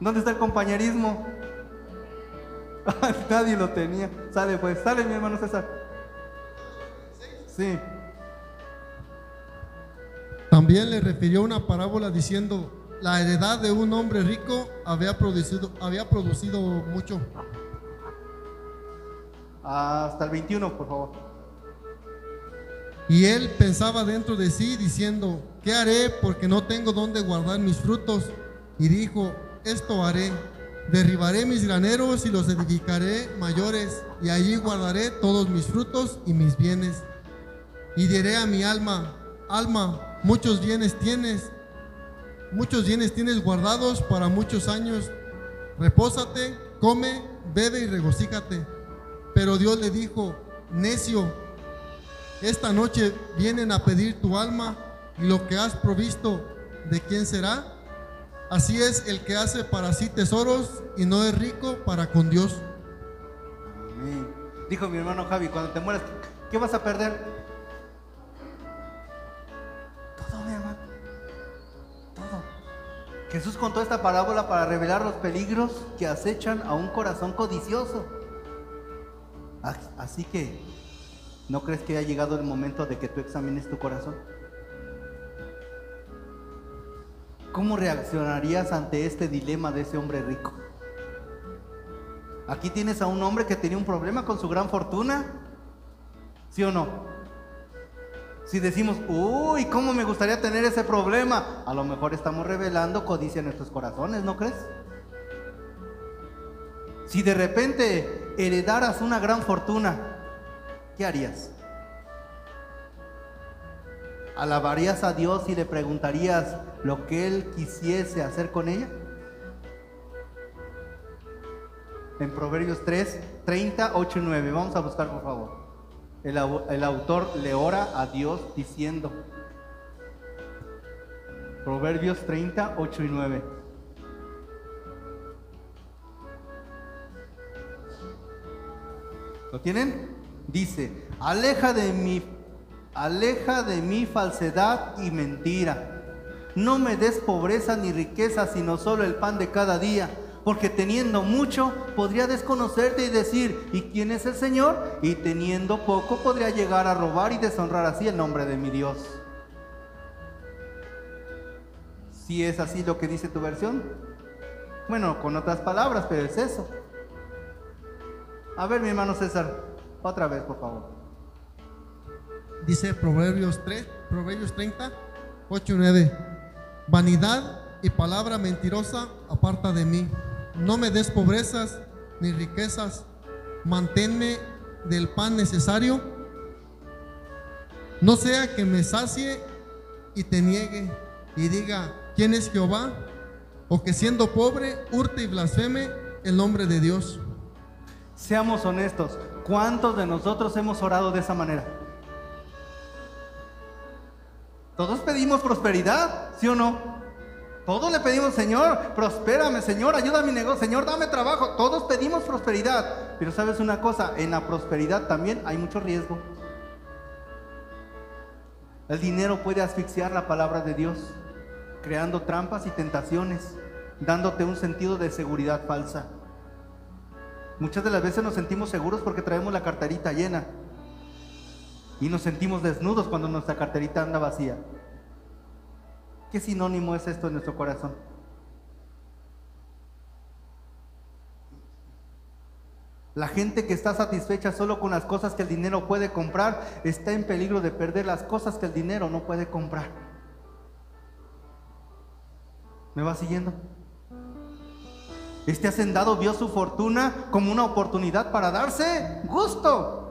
¿Dónde está el compañerismo? Nadie lo tenía. Sale pues, sale mi hermano César. Sí. También le refirió una parábola diciendo, la heredad de un hombre rico había producido, había producido mucho. Hasta el 21, por favor. Y él pensaba dentro de sí diciendo, ¿qué haré porque no tengo dónde guardar mis frutos? Y dijo, esto haré, derribaré mis graneros y los edificaré mayores, y allí guardaré todos mis frutos y mis bienes. Y diré a mi alma, alma, muchos bienes tienes, muchos bienes tienes guardados para muchos años. Repósate, come, bebe y regocíjate. Pero Dios le dijo, necio, esta noche vienen a pedir tu alma y lo que has provisto, ¿de quién será? Así es el que hace para sí tesoros y no es rico para con Dios. Dijo mi hermano Javi, cuando te mueras, ¿qué vas a perder? Todo, mi hermano. Todo. Jesús contó esta parábola para revelar los peligros que acechan a un corazón codicioso. Así que ¿No crees que ha llegado el momento de que tú examines tu corazón? ¿Cómo reaccionarías ante este dilema de ese hombre rico? Aquí tienes a un hombre que tenía un problema con su gran fortuna. ¿Sí o no? Si decimos, uy, ¿cómo me gustaría tener ese problema? A lo mejor estamos revelando codicia en nuestros corazones, ¿no crees? Si de repente heredaras una gran fortuna, ¿qué harías? ¿Alabarías a Dios y le preguntarías lo que Él quisiese hacer con ella? En Proverbios 3, 30, 8 y 9. Vamos a buscar, por favor. El, autor le ora a Dios diciendo, Proverbios 30, 8 y 9. ¿Lo tienen? Dice, aleja de mí, aleja de mí falsedad y mentira. No me des pobreza ni riqueza, sino solo el pan de cada día. Porque teniendo mucho podría desconocerte y decir, ¿y quién es el Señor? Y teniendo poco podría llegar a robar y deshonrar así el nombre de mi Dios. Si es así lo que dice tu versión. Bueno, con otras palabras, pero es eso. A ver, mi hermano César. Otra vez, por favor. Dice Proverbios 3, Proverbios 30, 8 y 9. Vanidad y palabra mentirosa aparta de mí. No me des pobrezas ni riquezas. Manténme del pan necesario. No sea que me sacie y te niegue y diga, ¿quién es Jehová? O que siendo pobre, hurte y blasfeme el nombre de Dios. Seamos honestos, ¿cuántos de nosotros hemos orado de esa manera? Todos pedimos prosperidad, ¿sí o no? Todos le pedimos, Señor, prospérame, Señor, ayuda a mi negocio, Señor, dame trabajo. Todos pedimos prosperidad. Pero sabes una cosa, en la prosperidad también hay mucho riesgo. El dinero puede asfixiar la palabra de Dios, creando trampas y tentaciones, dándote un sentido de seguridad falsa. Muchas de las veces nos sentimos seguros porque traemos la carterita llena. Y nos sentimos desnudos cuando nuestra carterita anda vacía. ¿Qué sinónimo es esto en nuestro corazón? La gente que está satisfecha solo con las cosas que el dinero puede comprar está en peligro de perder las cosas que el dinero no puede comprar. ¿Me va siguiendo? Este hacendado vio su fortuna como una oportunidad para darse gusto.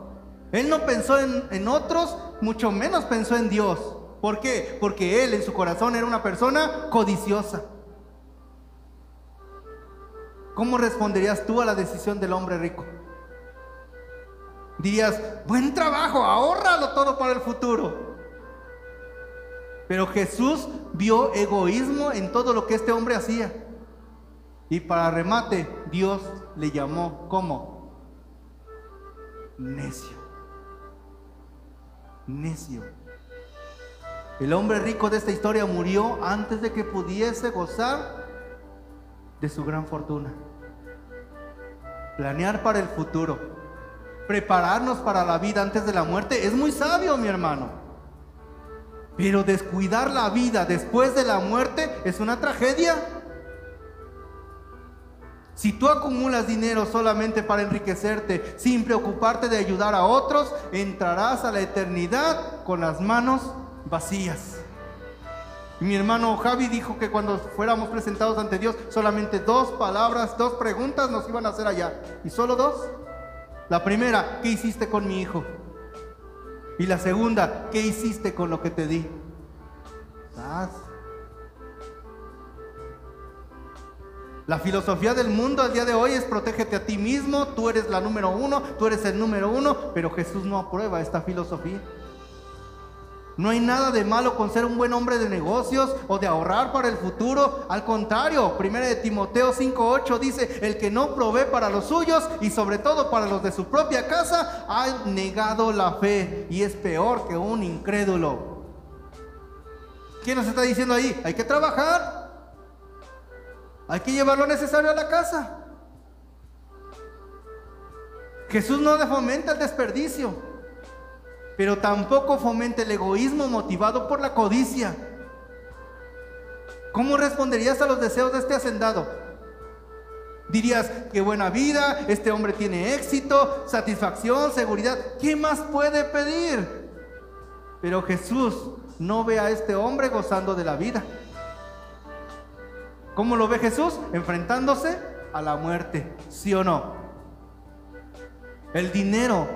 Él no pensó en, en, otros, mucho menos pensó en Dios. ¿Por qué? Porque él en su corazón era una persona codiciosa. ¿Cómo responderías tú a la decisión del hombre rico? Dirías, buen trabajo, ahórralo todo para el futuro. Pero Jesús vio egoísmo en todo lo que este hombre hacía. Y para remate, Dios le llamó como necio. Necio. El hombre rico de esta historia murió antes de que pudiese gozar de su gran fortuna. Planear para el futuro, prepararnos para la vida antes de la muerte es muy sabio, mi hermano. Pero descuidar la vida después de la muerte es una tragedia. Si tú acumulas dinero solamente para enriquecerte, sin preocuparte de ayudar a otros, entrarás a la eternidad con las manos vacías. Mi hermano Javi dijo que cuando fuéramos presentados ante Dios, solamente dos palabras, dos preguntas nos iban a hacer allá. ¿Y solo dos? La primera, ¿qué hiciste con mi hijo? Y la segunda, ¿qué hiciste con lo que te di? La filosofía del mundo al día de hoy es protégete a ti mismo, tú eres la número uno, tú eres el número uno, pero Jesús no aprueba esta filosofía. No hay nada de malo con ser un buen hombre de negocios o de ahorrar para el futuro. Al contrario, 1 de Timoteo 5:8 dice, el que no provee para los suyos y sobre todo para los de su propia casa, ha negado la fe y es peor que un incrédulo. ¿Quién nos está diciendo ahí? Hay que trabajar. Hay que llevar lo necesario a la casa. Jesús no fomenta el desperdicio pero tampoco fomente el egoísmo motivado por la codicia. ¿Cómo responderías a los deseos de este hacendado? Dirías, qué buena vida, este hombre tiene éxito, satisfacción, seguridad, ¿qué más puede pedir? Pero Jesús no ve a este hombre gozando de la vida. ¿Cómo lo ve Jesús? Enfrentándose a la muerte, ¿sí o no? El dinero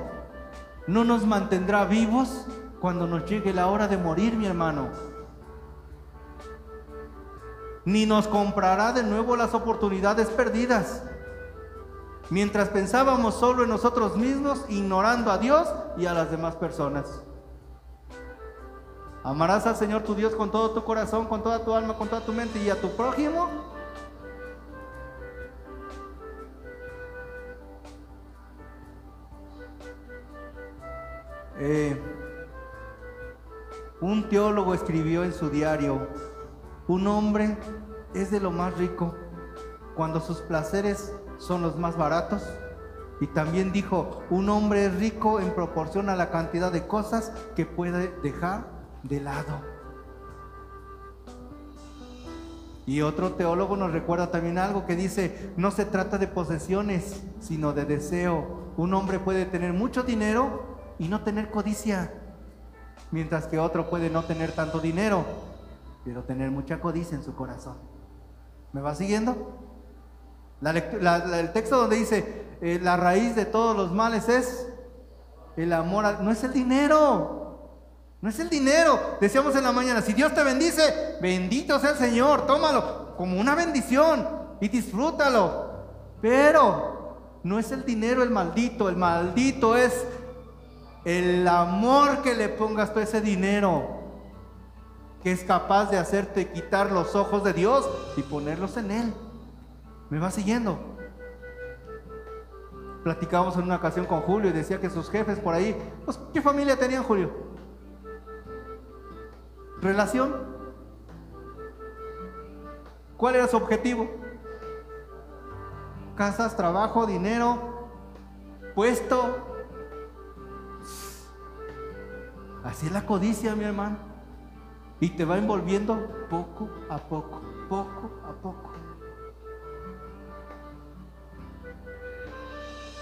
no nos mantendrá vivos cuando nos llegue la hora de morir, mi hermano. Ni nos comprará de nuevo las oportunidades perdidas. Mientras pensábamos solo en nosotros mismos, ignorando a Dios y a las demás personas. Amarás al Señor tu Dios con todo tu corazón, con toda tu alma, con toda tu mente y a tu prójimo Eh, un teólogo escribió en su diario, un hombre es de lo más rico cuando sus placeres son los más baratos. Y también dijo, un hombre es rico en proporción a la cantidad de cosas que puede dejar de lado. Y otro teólogo nos recuerda también algo que dice, no se trata de posesiones, sino de deseo. Un hombre puede tener mucho dinero y no tener codicia, mientras que otro puede no tener tanto dinero, pero tener mucha codicia en su corazón. ¿Me va siguiendo? el texto donde dice, eh, la raíz de todos los males es el amor, no es el dinero, no es el dinero. Decíamos en la mañana, si Dios te bendice, bendito sea el Señor, tómalo como una bendición y disfrútalo. Pero no es el dinero el maldito, el maldito es el amor que le pongas tú a ese dinero, que es capaz de hacerte quitar los ojos de Dios y ponerlos en Él. ¿Me va siguiendo? Platicábamos en una ocasión con Julio y decía que sus jefes por ahí, pues, ¿qué familia tenían Julio? ¿Relación? ¿Cuál era su objetivo? Casas, trabajo, dinero, puesto, Así es la codicia, mi hermano. Y te va envolviendo poco a poco, poco a poco.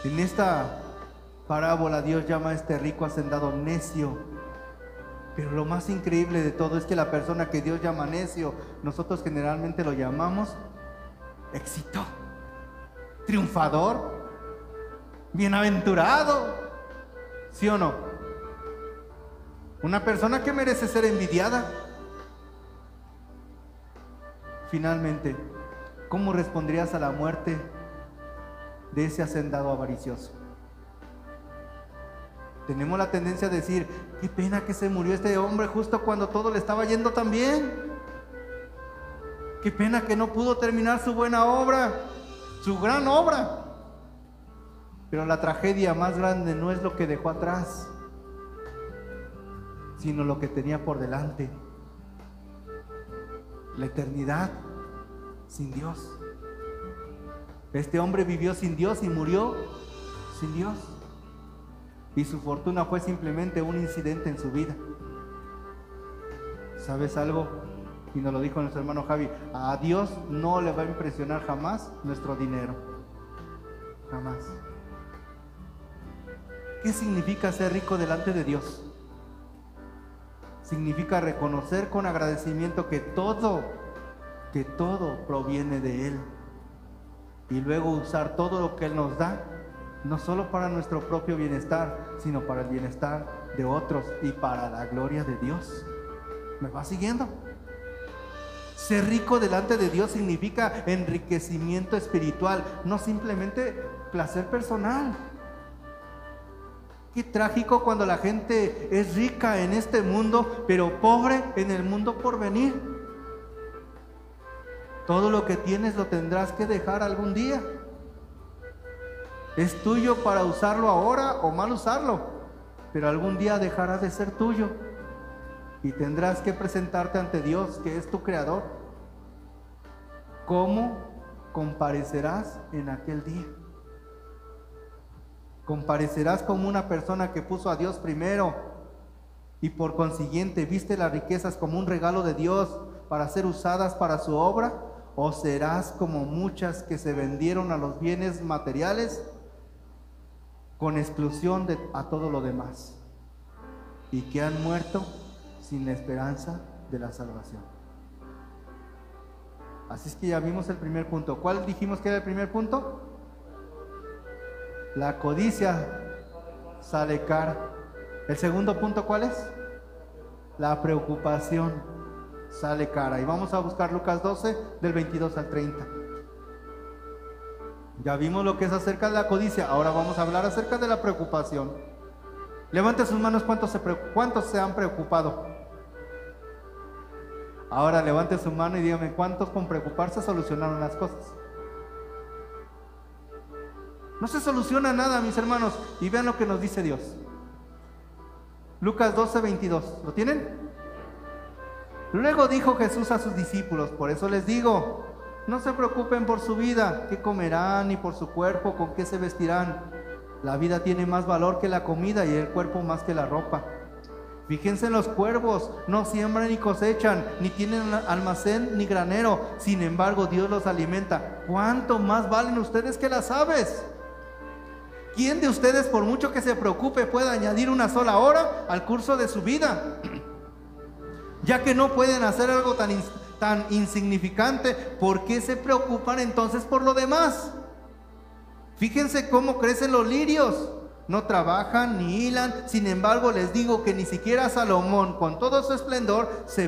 En esta parábola Dios llama a este rico hacendado necio. Pero lo más increíble de todo es que la persona que Dios llama necio, nosotros generalmente lo llamamos éxito, triunfador, bienaventurado. ¿Sí o no? Una persona que merece ser envidiada. Finalmente, ¿cómo responderías a la muerte de ese hacendado avaricioso? Tenemos la tendencia a decir, qué pena que se murió este hombre justo cuando todo le estaba yendo tan bien. Qué pena que no pudo terminar su buena obra, su gran obra. Pero la tragedia más grande no es lo que dejó atrás, sino lo que tenía por delante. La eternidad sin Dios. Este hombre vivió sin Dios y murió sin Dios. Y su fortuna fue simplemente un incidente en su vida. ¿Sabes algo? Y nos lo dijo nuestro hermano Javi, a Dios no le va a impresionar jamás nuestro dinero. Jamás. ¿Qué significa ser rico delante de Dios? Significa reconocer con agradecimiento que todo, que todo proviene de Él. Y luego usar todo lo que Él nos da, no solo para nuestro propio bienestar, sino para el bienestar de otros y para la gloria de Dios. ¿Me va siguiendo? Ser rico delante de Dios significa enriquecimiento espiritual, no simplemente placer personal. Qué trágico cuando la gente es rica en este mundo, pero pobre en el mundo por venir. Todo lo que tienes lo tendrás que dejar algún día. Es tuyo para usarlo ahora o mal usarlo, pero algún día dejará de ser tuyo y tendrás que presentarte ante Dios, que es tu creador. ¿Cómo comparecerás en aquel día? Comparecerás como una persona que puso a Dios primero y por consiguiente viste las riquezas como un regalo de Dios para ser usadas para su obra, o serás como muchas que se vendieron a los bienes materiales con exclusión de a todo lo demás y que han muerto sin la esperanza de la salvación. Así es que ya vimos el primer punto. ¿Cuál dijimos que era el primer punto? La codicia sale cara. El segundo punto, ¿cuál es? La preocupación sale cara. Y vamos a buscar Lucas 12 del 22 al 30. Ya vimos lo que es acerca de la codicia. Ahora vamos a hablar acerca de la preocupación. Levante sus manos cuántos se, cuántos se han preocupado. Ahora levante su mano y dígame cuántos con preocuparse solucionaron las cosas. No se soluciona nada, mis hermanos. Y vean lo que nos dice Dios. Lucas 12, 22. ¿Lo tienen? Luego dijo Jesús a sus discípulos, por eso les digo, no se preocupen por su vida, qué comerán, ni por su cuerpo, con qué se vestirán. La vida tiene más valor que la comida y el cuerpo más que la ropa. Fíjense en los cuervos, no siembran ni cosechan, ni tienen almacén ni granero, sin embargo Dios los alimenta. ¿Cuánto más valen ustedes que las aves? ¿Quién de ustedes, por mucho que se preocupe, puede añadir una sola hora al curso de su vida? ya que no pueden hacer algo tan, tan insignificante, ¿por qué se preocupan entonces por lo demás? Fíjense cómo crecen los lirios. No trabajan ni hilan, sin embargo les digo que ni siquiera Salomón con todo su esplendor se,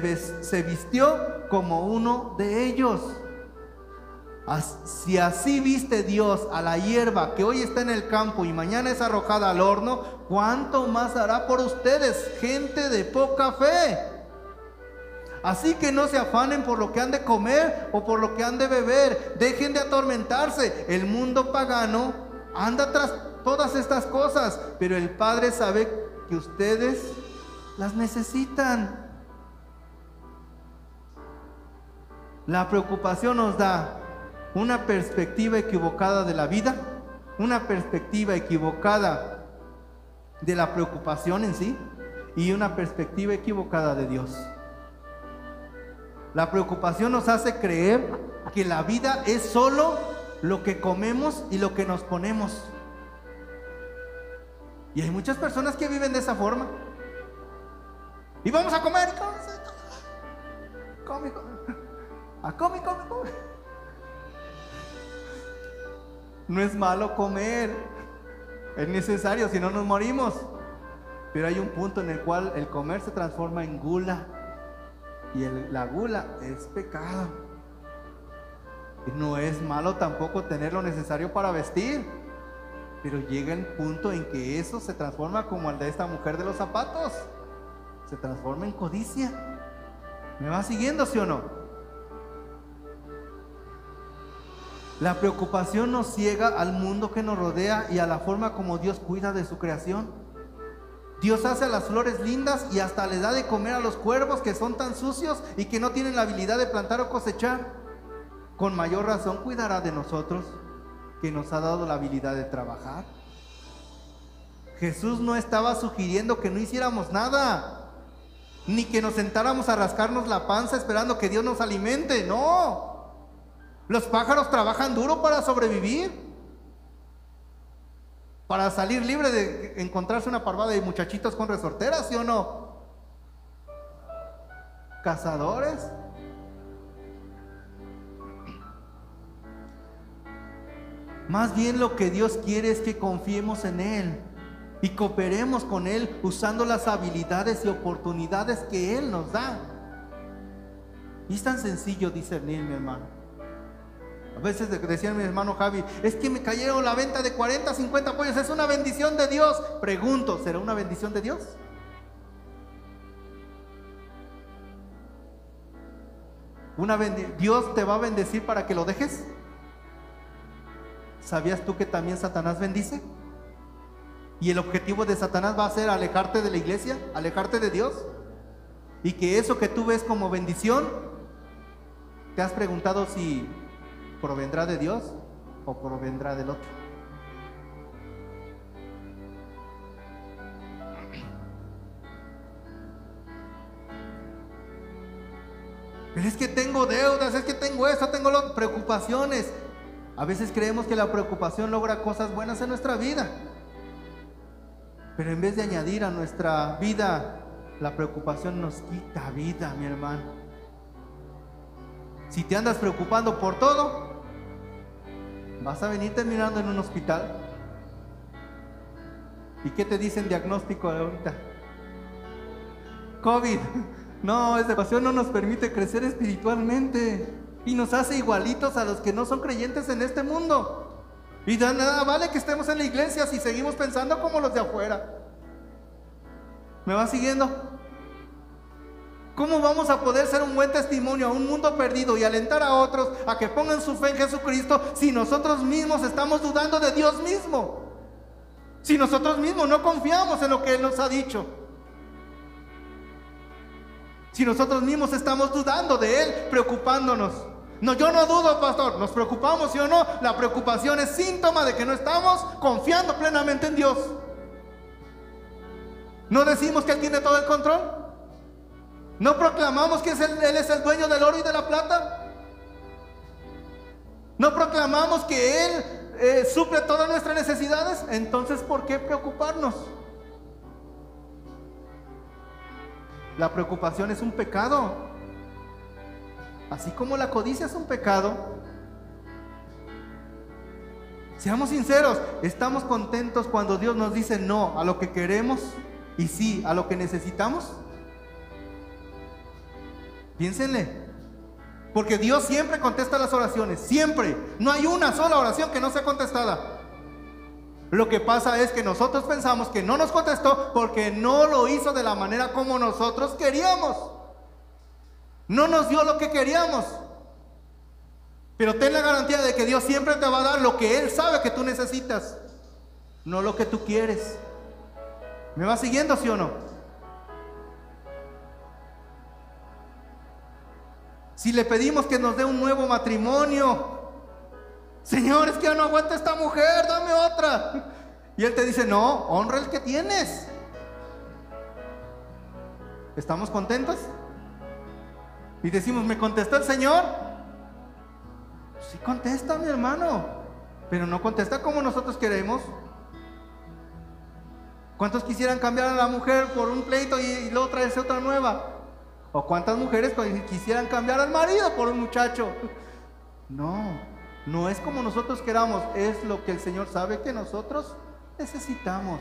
vistió como uno de ellos. Si así viste Dios a la hierba que hoy está en el campo y mañana es arrojada al horno, ¿cuánto más hará por ustedes, gente de poca fe? Así que no se afanen por lo que han de comer o por lo que han de beber. Dejen de atormentarse. El mundo pagano anda tras todas estas cosas, pero el Padre sabe que ustedes las necesitan. La preocupación nos da una perspectiva equivocada de la vida, una perspectiva equivocada de la preocupación en sí y una perspectiva equivocada de Dios. La preocupación nos hace creer que la vida es solo lo que comemos y lo que nos ponemos. Y hay muchas personas que viven de esa forma. Y vamos a comer. Come, come. A come, come, come. No es malo comer. Es necesario, si no nos morimos. Pero hay un punto en el cual el comer se transforma en gula. Y el- la gula es pecado. Y no es malo tampoco tener lo necesario para vestir. Pero llega el punto en que eso se transforma como el de esta mujer de los zapatos. Se transforma en codicia. ¿Me va siguiendo, sí o no? La preocupación nos ciega al mundo que nos rodea y a la forma como Dios cuida de su creación. Dios hace a las flores lindas y hasta le da de comer a los cuervos que son tan sucios y que no tienen la habilidad de plantar o cosechar. Con mayor razón cuidará de nosotros que nos ha dado la habilidad de trabajar. Jesús no estaba sugiriendo que no hiciéramos nada, ni que nos sentáramos a rascarnos la panza esperando que Dios nos alimente, no. Los pájaros trabajan duro para sobrevivir, para salir libre de encontrarse una parvada de muchachitos con resorteras, ¿sí o no? Cazadores. Más bien lo que Dios quiere es que confiemos en Él y cooperemos con Él usando las habilidades y oportunidades que Él nos da. Y es tan sencillo discernir, mi hermano. A veces de- decía mi hermano Javi, es que me cayeron la venta de 40, 50 pollos, es una bendición de Dios. Pregunto, ¿será una bendición de Dios? Una ¿Dios te va a bendecir para que lo dejes? ¿Sabías tú que también Satanás bendice? Y el objetivo de Satanás va a ser alejarte de la iglesia, alejarte de Dios. Y que eso que tú ves como bendición, ¿te has preguntado si provendrá de Dios o provendrá del otro? Pero es que tengo deudas, es que tengo esto, tengo lo- preocupaciones. A veces creemos que la preocupación logra cosas buenas en nuestra vida. Pero en vez de añadir a nuestra vida, la preocupación nos quita vida, mi hermano. Si te andas preocupando por todo, vas a venir terminando en un hospital. ¿Y qué te dicen diagnóstico ahorita? COVID. No, esa pasión no nos permite crecer espiritualmente y nos hace igualitos a los que no son creyentes en este mundo. Y de nada vale que estemos en la iglesia si seguimos pensando como los de afuera. ¿Me va siguiendo? ¿Cómo vamos a poder ser un buen testimonio a un mundo perdido y alentar a otros a que pongan su fe en Jesucristo si nosotros mismos estamos dudando de Dios mismo? Si nosotros mismos no confiamos en lo que Él nos ha dicho. Si nosotros mismos estamos dudando de Él, preocupándonos. No, yo no dudo, pastor. Nos preocupamos, ¿sí o no? La preocupación es síntoma de que no estamos confiando plenamente en Dios. ¿No decimos que Él tiene todo el control? ¿No proclamamos que él es el dueño del oro y de la plata? ¿No proclamamos que Él eh, suple todas nuestras necesidades? Entonces, ¿por qué preocuparnos? La preocupación es un pecado. Así como la codicia es un pecado. Seamos sinceros, ¿estamos contentos cuando Dios nos dice no a lo que queremos y sí a lo que necesitamos? Piénsenle. Porque Dios siempre contesta las oraciones, siempre. No hay una sola oración que no sea contestada. Lo que pasa es que nosotros pensamos que no nos contestó porque no lo hizo de la manera como nosotros queríamos. No nos dio lo que queríamos. Pero ten la garantía de que Dios siempre te va a dar lo que Él sabe que tú necesitas, no lo que tú quieres. ¿Me va siguiendo, sí o no? Si le pedimos que nos dé un nuevo matrimonio, Señor, es que ya no aguanta esta mujer, dame otra. Y Él te dice, no, honra el que tienes. ¿Estamos contentos? Y decimos, ¿me contestó el Señor? Sí contesta, mi hermano, pero no contesta como nosotros queremos. ¿Cuántos quisieran cambiar a la mujer por un pleito y, y luego traerse otra nueva? ¿O cuántas mujeres quisieran cambiar al marido por un muchacho? No, no es como nosotros queramos, es lo que el Señor sabe que nosotros necesitamos.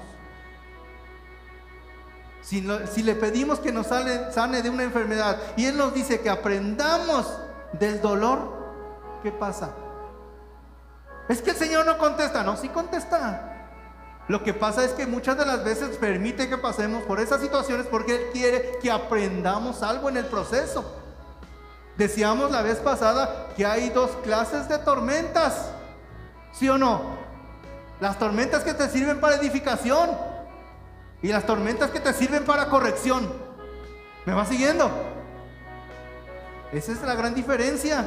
Si, le pedimos que nos sane, sane de una enfermedad y Él nos dice que aprendamos del dolor, ¿qué pasa? Es que el Señor no contesta, no, sí contesta. Lo que pasa es que muchas de las veces permite que pasemos por esas situaciones porque Él quiere que aprendamos algo en el proceso. Decíamos la vez pasada que hay dos clases de tormentas, ¿sí o no? Las tormentas que te sirven para edificación y las tormentas que te sirven para corrección. ¿Me va siguiendo? Esa es la gran diferencia.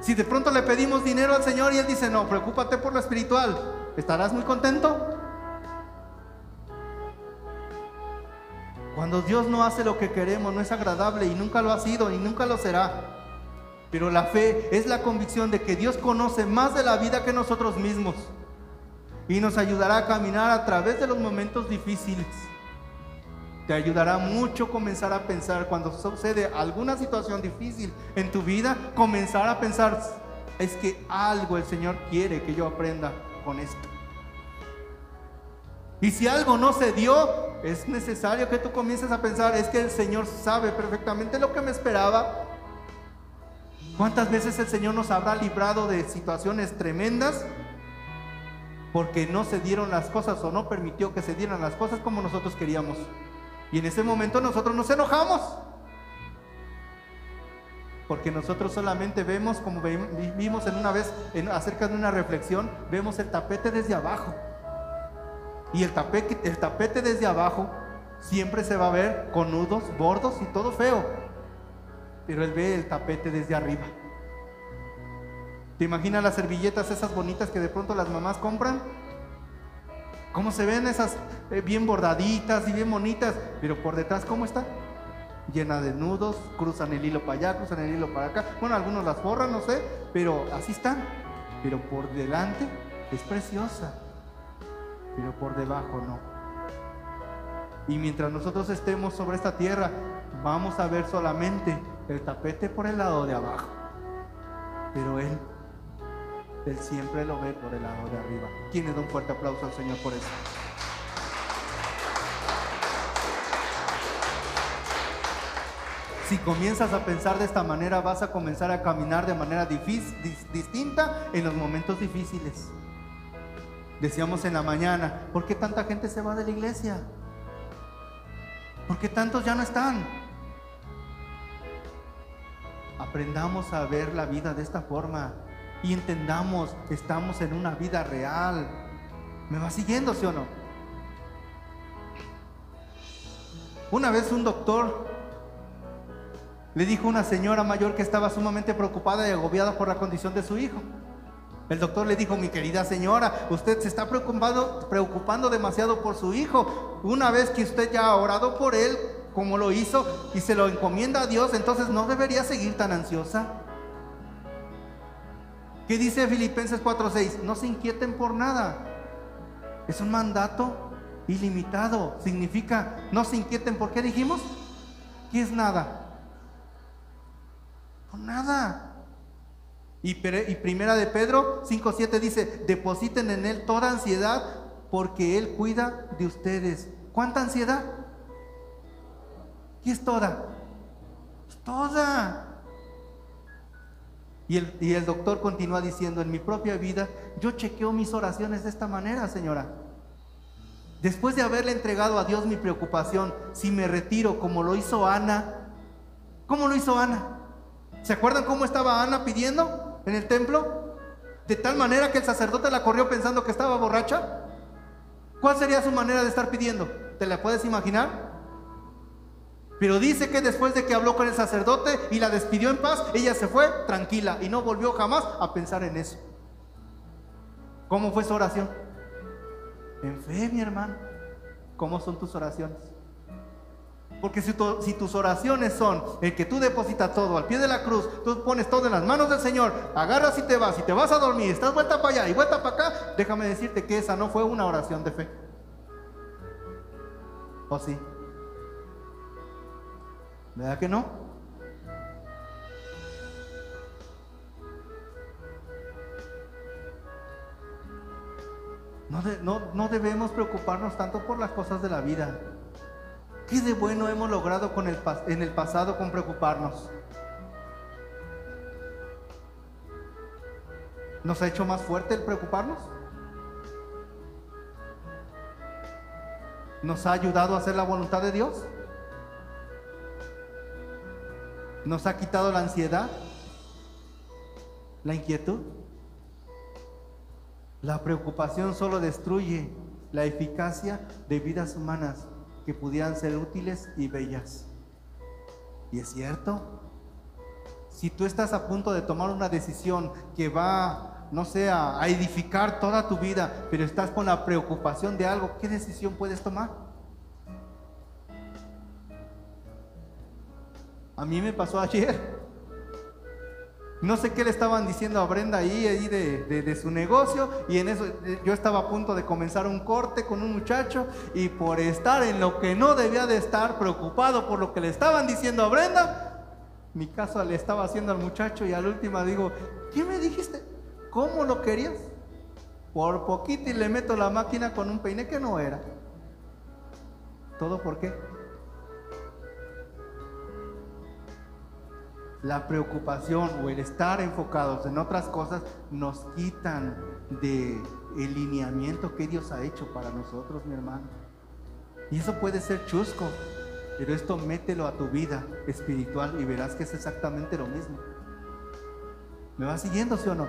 Si de pronto le pedimos dinero al Señor y Él dice, no, preocúpate por lo espiritual, ¿estarás muy contento? Cuando Dios no hace lo que queremos, no es agradable y nunca lo ha sido y nunca lo será. Pero la fe es la convicción de que Dios conoce más de la vida que nosotros mismos y nos ayudará a caminar a través de los momentos difíciles. Te ayudará mucho comenzar a pensar cuando sucede alguna situación difícil en tu vida, comenzar a pensar, es que algo el Señor quiere que yo aprenda con esto. Y si algo no se dio, es necesario que tú comiences a pensar, es que el Señor sabe perfectamente lo que me esperaba. ¿Cuántas veces el Señor nos habrá librado de situaciones tremendas porque no se dieron las cosas o no permitió que se dieran las cosas como nosotros queríamos? Y en ese momento nosotros nos enojamos. Porque nosotros solamente vemos, como vimos en una vez en, acerca de una reflexión, vemos el tapete desde abajo. Y el tapete, el tapete desde abajo siempre se va a ver con nudos, bordos y todo feo. Pero él ve el tapete desde arriba. ¿Te imaginas las servilletas esas bonitas que de pronto las mamás compran? ¿Cómo se ven esas eh, bien bordaditas y bien bonitas? Pero por detrás, ¿cómo está? Llena de nudos, cruzan el hilo para allá, cruzan el hilo para acá. Bueno, algunos las forran, no sé, pero así están. Pero por delante es preciosa pero por debajo no. Y mientras nosotros estemos sobre esta tierra, vamos a ver solamente el tapete por el lado de abajo. Pero Él, Él siempre lo ve por el lado de arriba. ¿Quién le da un fuerte aplauso al Señor por eso? Si comienzas a pensar de esta manera, vas a comenzar a caminar de manera distinta en los momentos difíciles. Decíamos en la mañana, ¿por qué tanta gente se va de la iglesia? ¿Por qué tantos ya no están? Aprendamos a ver la vida de esta forma y entendamos, estamos en una vida real. ¿Me va siguiendo, sí o no? Una vez un doctor le dijo a una señora mayor que estaba sumamente preocupada y agobiada por la condición de su hijo. El doctor le dijo, mi querida señora, usted se está preocupando, preocupando demasiado por su hijo. Una vez que usted ya ha orado por él, como lo hizo, y se lo encomienda a Dios, entonces no debería seguir tan ansiosa. ¿Qué dice Filipenses 4:6? No se inquieten por nada. Es un mandato ilimitado. Significa, no se inquieten. ¿Por qué dijimos? ¿Qué es nada? Por nada. Y, primera de Pedro 5.7 dice, depositen en Él toda ansiedad porque Él cuida de ustedes. ¿Cuánta ansiedad? ¿Qué es toda? toda. Y el, doctor continúa diciendo, en mi propia vida, yo chequeo mis oraciones de esta manera, señora. Después de haberle entregado a Dios mi preocupación, si me retiro como lo hizo Ana, ¿cómo lo hizo Ana? ¿Se acuerdan cómo estaba Ana pidiendo? en el templo? De tal manera que el sacerdote la corrió pensando que estaba borracha. ¿Cuál sería su manera de estar pidiendo? ¿Te la puedes imaginar? Pero dice que después de que habló con el sacerdote y la despidió en paz, ella se fue tranquila y no volvió jamás a pensar en eso. ¿Cómo fue su oración? En fe, mi hermano. ¿Cómo son tus oraciones? Porque si, tus oraciones son el que tú depositas todo al pie de la cruz, tú pones todo en las manos del Señor, agarras y te vas, y te vas a dormir, estás vuelta para allá y vuelta para acá, déjame decirte que esa no fue una oración de fe. ¿O sí? ¿Verdad que no? No, no, debemos preocuparnos tanto por las cosas de la vida. ¿Qué de bueno hemos logrado con el, en el pasado con preocuparnos? ¿Nos ha hecho más fuerte el preocuparnos? ¿Nos ha ayudado a hacer la voluntad de Dios? ¿Nos ha quitado la ansiedad? ¿La inquietud? La preocupación solo destruye la eficacia de vidas humanas que pudieran ser útiles y bellas. Y es cierto, si tú estás a punto de tomar una decisión que va, no sé, a, edificar toda tu vida, pero estás con la preocupación de algo, ¿qué decisión puedes tomar? A mí me pasó ayer. No sé qué le estaban diciendo a Brenda ahí, de, su negocio y en eso eh, yo estaba a punto de comenzar un corte con un muchacho y por estar en lo que no debía de estar, preocupado por lo que le estaban diciendo a Brenda, mi caso le estaba haciendo al muchacho y al último digo, ¿qué me dijiste? ¿Cómo lo querías? Por poquito y le meto la máquina con un peine que no era. ¿Todo por qué? La preocupación o el estar enfocados en otras cosas nos quitan de el lineamiento que Dios ha hecho para nosotros, mi hermano. Y eso puede ser chusco, pero esto mételo a tu vida espiritual y verás que es exactamente lo mismo. ¿Me va siguiendo, sí o no?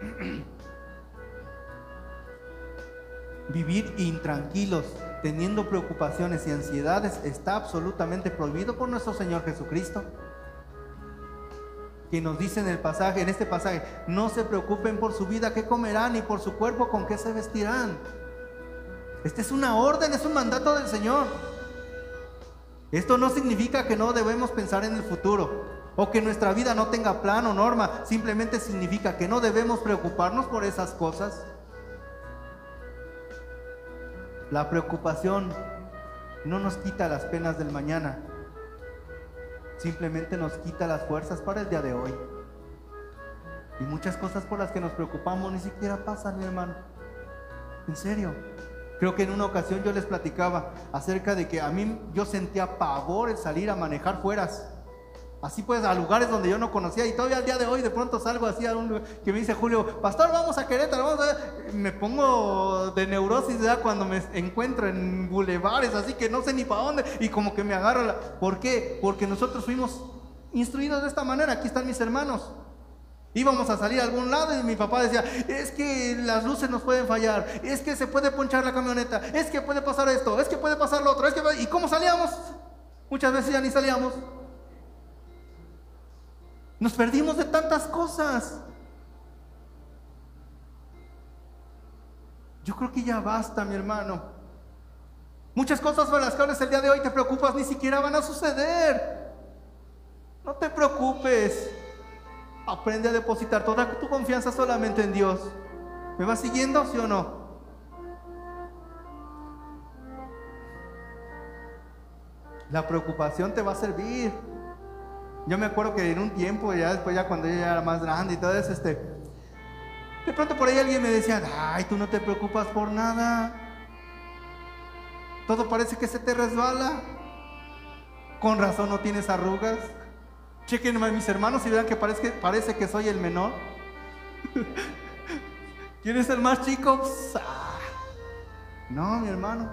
Vivir intranquilos teniendo preocupaciones y ansiedades está absolutamente prohibido por nuestro Señor Jesucristo. Que nos dice en el pasaje, en este pasaje, no se preocupen por su vida, qué comerán, y por su cuerpo, con qué se vestirán. Esta es una orden, es un mandato del Señor. Esto no significa que no debemos pensar en el futuro o que nuestra vida no tenga plan o norma. Simplemente significa que no debemos preocuparnos por esas cosas. La preocupación no nos quita las penas del mañana, simplemente nos quita las fuerzas para el día de hoy. Y muchas cosas por las que nos preocupamos ni siquiera pasan, mi hermano. En serio. Creo que en una ocasión yo les platicaba acerca de que a mí yo sentía pavor el salir a manejar fueras. Así pues, a lugares donde yo no conocía y todavía al día de hoy de pronto salgo así a un que me dice Julio, pastor, vamos a Querétaro, vamos a... Me pongo de neurosis ya cuando me encuentro en bulevares, así que no sé ni para dónde y como que me agarra la... ¿Por qué? Porque nosotros fuimos instruidos de esta manera, aquí están mis hermanos. Íbamos a salir a algún lado y mi papá decía, es que las luces nos pueden fallar, es que se puede ponchar la camioneta, es que puede pasar esto, es que puede pasar lo otro, es que... ¿Y cómo salíamos? Muchas veces ya ni salíamos. Nos perdimos de tantas cosas. Yo creo que ya basta, mi hermano. Muchas cosas por las cuales el día de hoy te preocupas ni siquiera van a suceder. No te preocupes. Aprende a depositar toda tu confianza solamente en Dios. ¿Me vas siguiendo, sí o no? La preocupación te va a servir. Yo me acuerdo que en un tiempo, ya después, ya cuando yo ya era más grande y todo eso, este, de pronto por ahí alguien me decía, ay, tú no te preocupas por nada. Todo parece que se te resbala. Con razón no tienes arrugas. Chequen a mis hermanos y vean que parece, que soy el menor. ¿Quieres ser más chico? Ah. No, mi hermano.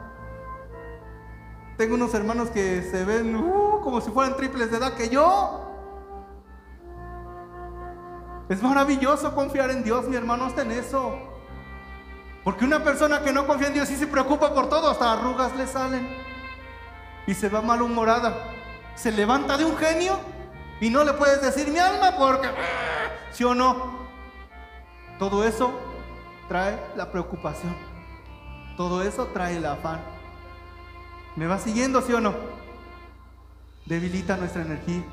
Tengo unos hermanos que se ven uh, como si fueran triples de edad que yo. Es maravilloso confiar en Dios, mi hermano, hasta en eso. Porque una persona que no confía en Dios y se preocupa por todo, hasta arrugas le salen. Y se va malhumorada. Se levanta de un genio y no le puedes decir mi alma porque, ¿sí o no? Todo eso trae la preocupación. Todo eso trae el afán. ¿Me va siguiendo, sí o no? Debilita nuestra energía.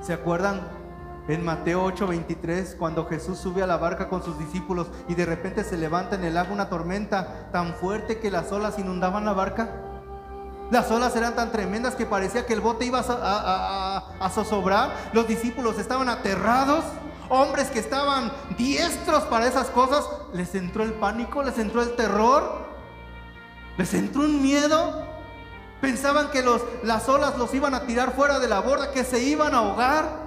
¿Se acuerdan en Mateo 8:23 cuando Jesús sube a la barca con sus discípulos y de repente se levanta en el agua una tormenta tan fuerte que las olas inundaban la barca? Las olas eran tan tremendas que parecía que el bote iba a, zozobrar. Los discípulos estaban aterrados. Hombres que estaban diestros para esas cosas. Les entró el pánico, les entró el terror. Les entró un miedo. Pensaban que las olas los iban a tirar fuera de la borda, que se iban a ahogar.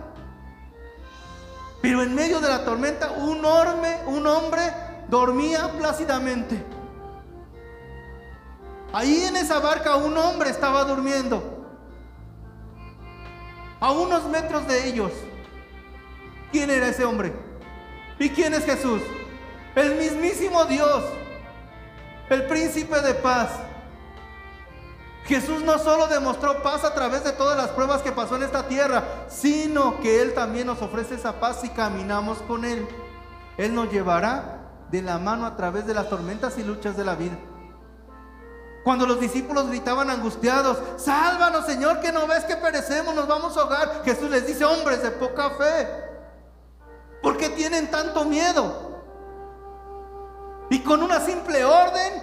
Pero en medio de la tormenta, un, orme, un hombre dormía plácidamente. Ahí en esa barca un hombre estaba durmiendo. A unos metros de ellos. ¿Quién era ese hombre? ¿Y quién es Jesús? El mismísimo Dios. El príncipe de paz. Jesús no solo demostró paz a través de todas las pruebas que pasó en esta tierra, sino que Él también nos ofrece esa paz si caminamos con Él. Él nos llevará de la mano a través de las tormentas y luchas de la vida. Cuando los discípulos gritaban angustiados, sálvanos Señor, que no ves que perecemos, nos vamos a ahogar. Jesús les dice, hombres de poca fe, ¿por qué tienen tanto miedo? Y con una simple orden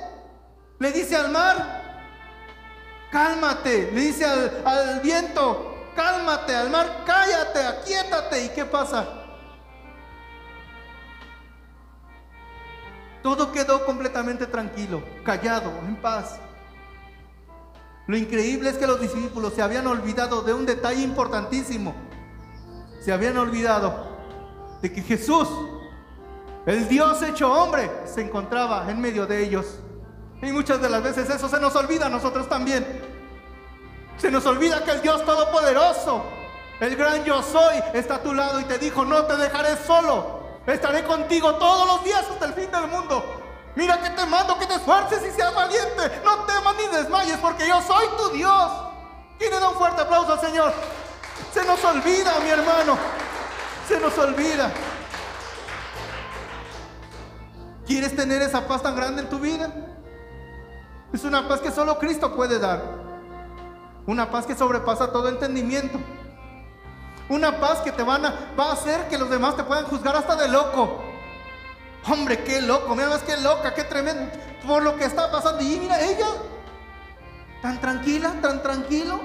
le dice al mar, cálmate, le dice al, al viento, cálmate, al mar, cállate, aquíétate. ¿Y qué pasa? Todo quedó completamente tranquilo, callado, en paz. Lo increíble es que los discípulos se habían olvidado de un detalle importantísimo. Se habían olvidado de que Jesús, el Dios hecho hombre, se encontraba en medio de ellos. Y muchas de las veces eso se nos olvida a nosotros también. Se nos olvida que el Dios Todopoderoso, el gran yo soy, está a tu lado y te dijo, no te dejaré solo. Estaré contigo todos los días hasta el fin del mundo. Mira que te mando que te esfuerces y seas valiente. No temas ni desmayes porque yo soy tu Dios. ¿Quién le da un fuerte aplauso al Señor? Se nos olvida, mi hermano. Se nos olvida. ¿Quieres tener esa paz tan grande en tu vida? Es una paz que solo Cristo puede dar. Una paz que sobrepasa todo entendimiento. Una paz que te van a, va a hacer que los demás te puedan juzgar hasta de loco. Hombre, qué loco, mira más qué loca, qué tremendo. Por lo que está pasando. Y mira, ella, tan tranquila, tan tranquilo.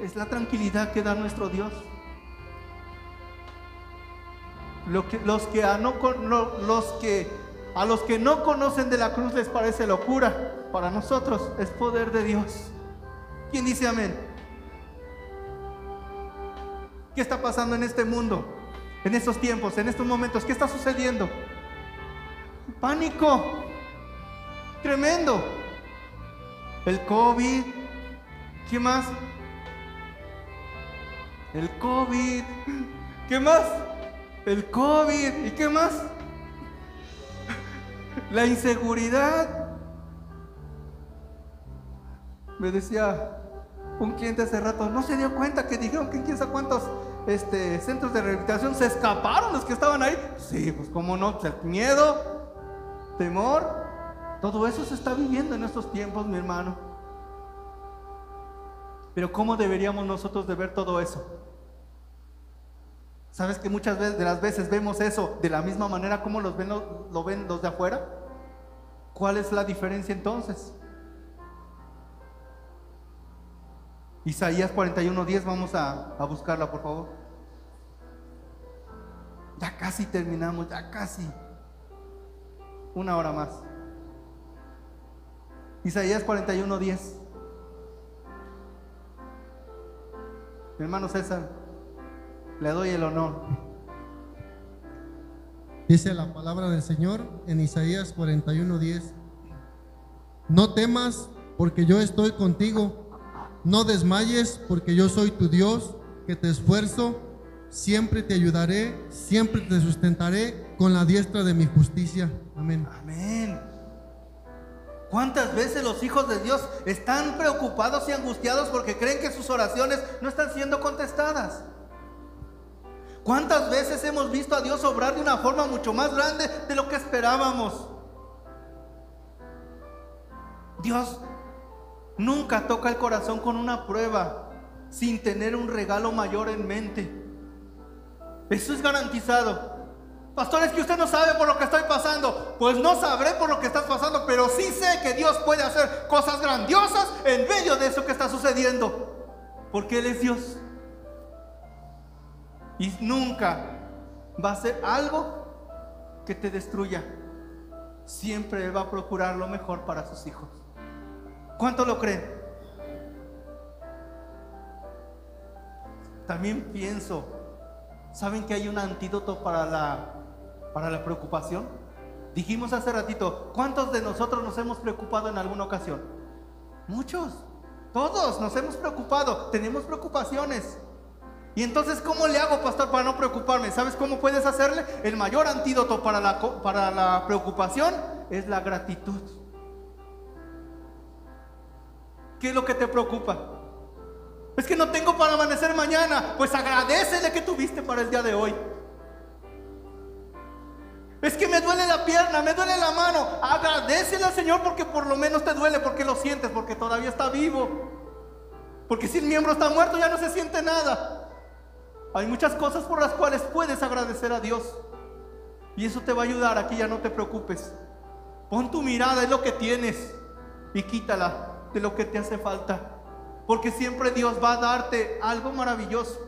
Es la tranquilidad que da nuestro Dios. Los, que los que a los que no conocen de la cruz les parece locura. Para nosotros es poder de Dios. ¿Quién dice amén? ¿Qué está pasando en este mundo? en estos tiempos, en estos momentos. ¿Qué está sucediendo? Pánico. Tremendo. El COVID. ¿Qué más? El COVID. ¿Qué más? El COVID. ¿Y qué más? La inseguridad. Me decía un cliente hace rato, no se dio cuenta que dijeron que quién sabe cuántos este, centros de rehabilitación, se escaparon los que estaban ahí. Sí, pues cómo no, pues, miedo, temor, todo eso se está viviendo en estos tiempos, mi hermano. Pero ¿cómo deberíamos nosotros de ver todo eso? ¿Sabes que muchas veces, de las veces vemos eso de la misma manera como los lo ven los de afuera? ¿Cuál es la diferencia entonces? Isaías 41:10, vamos a, buscarla, por favor. Ya casi terminamos, ya casi. Una hora más. Isaías 41:10. Mi hermano César, le doy el honor. Dice la palabra del Señor en Isaías 41:10. No temas, porque yo estoy contigo no desmayes, porque yo soy tu Dios, que te esfuerzo, siempre te ayudaré, siempre te sustentaré con la diestra de mi justicia. Amén. Amén. ¿Cuántas veces los hijos de Dios están preocupados y angustiados porque creen que sus oraciones no están siendo contestadas? ¿Cuántas veces hemos visto a Dios obrar de una forma mucho más grande de lo que esperábamos? Dios nunca toca el corazón con una prueba sin tener un regalo mayor en mente. Eso es garantizado. Pastor, es que usted no sabe por lo que estoy pasando. Pues no sabré por lo que estás pasando, pero sí sé que Dios puede hacer cosas grandiosas en medio de eso que está sucediendo. Porque Él es Dios. Y nunca va a ser algo que te destruya. Siempre va a procurar lo mejor para sus hijos. ¿Cuánto lo creen? También pienso, ¿saben que hay un antídoto para la, para la preocupación? Dijimos hace ratito, ¿cuántos de nosotros nos hemos preocupado en alguna ocasión? Muchos, todos nos hemos preocupado, tenemos preocupaciones. Y entonces, ¿cómo le hago, pastor, para no preocuparme? ¿Sabes cómo puedes hacerle? El mayor antídoto para la, para la preocupación es la gratitud. ¿Qué es lo que te preocupa? Es que no tengo para amanecer mañana. Pues agradecele que tuviste para el día de hoy. Es que me duele la pierna, me duele la mano. Agradecele al Señor porque por lo menos te duele, porque lo sientes, porque todavía está vivo. Porque si el miembro está muerto ya no se siente nada. Hay muchas cosas por las cuales puedes agradecer a Dios. Y eso te va a ayudar a que ya no te preocupes. Pon tu mirada en lo que tienes y quítala de lo que te hace falta. Porque siempre Dios va a darte algo maravilloso.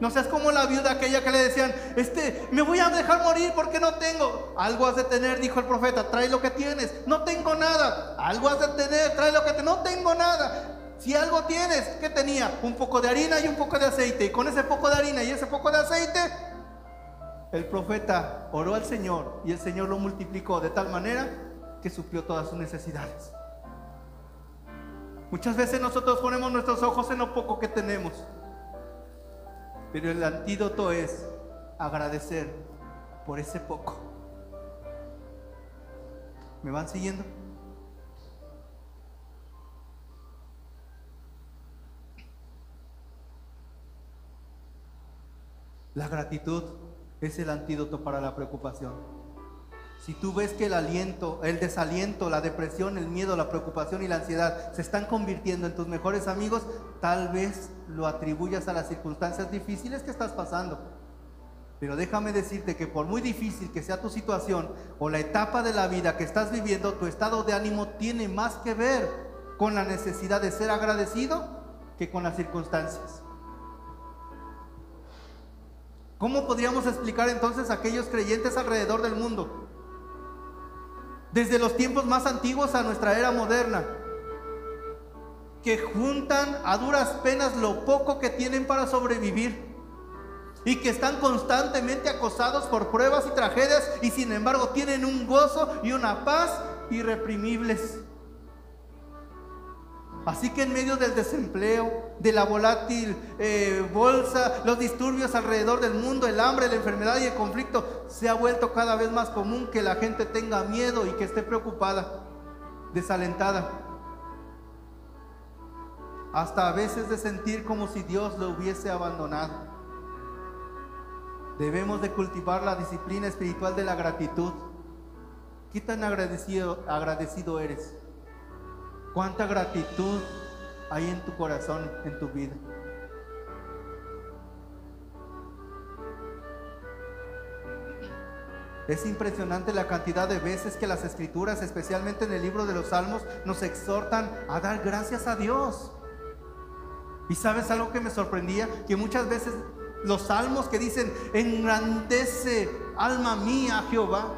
No seas como la viuda aquella que le decían, este, me voy a dejar morir porque no tengo. Algo has de tener, dijo el profeta, trae lo que tienes. No tengo nada. Algo has de tener, trae lo que te no tengo nada. Si algo tienes, ¿qué tenía? Un poco de harina y un poco de aceite. Y con ese poco de harina y ese poco de aceite, el profeta oró al Señor y el Señor lo multiplicó de tal manera que suplió todas sus necesidades. Muchas veces nosotros ponemos nuestros ojos en lo poco que tenemos. Pero el antídoto es agradecer por ese poco. ¿Me van siguiendo? La gratitud es el antídoto para la preocupación. Si tú ves que el aliento, el desaliento, la depresión, el miedo, la preocupación y la ansiedad se están convirtiendo en tus mejores amigos, tal vez lo atribuyas a las circunstancias difíciles que estás pasando. Pero déjame decirte que por muy difícil que sea tu situación o la etapa de la vida que estás viviendo, tu estado de ánimo tiene más que ver con la necesidad de ser agradecido que con las circunstancias. ¿Cómo podríamos explicar entonces a aquellos creyentes alrededor del mundo desde los tiempos más antiguos a nuestra era moderna, que juntan a duras penas lo poco que tienen para sobrevivir y que están constantemente acosados por pruebas y tragedias y sin embargo tienen un gozo y una paz irreprimibles. Así que en medio del desempleo, de la volátil eh, bolsa, los disturbios alrededor del mundo, el hambre, la enfermedad y el conflicto, se ha vuelto cada vez más común que la gente tenga miedo y que esté preocupada, desalentada. Hasta a veces de sentir como si Dios lo hubiese abandonado. Debemos de cultivar la disciplina espiritual de la gratitud. ¿Qué tan agradecido, agradecido eres? ¿Cuánta gratitud hay en tu corazón, en tu vida? Es impresionante la cantidad de veces que las escrituras, especialmente en el libro de los Salmos, nos exhortan a dar gracias a Dios. Y sabes algo que me sorprendía, que muchas veces los salmos que dicen, engrandece alma mía Jehová,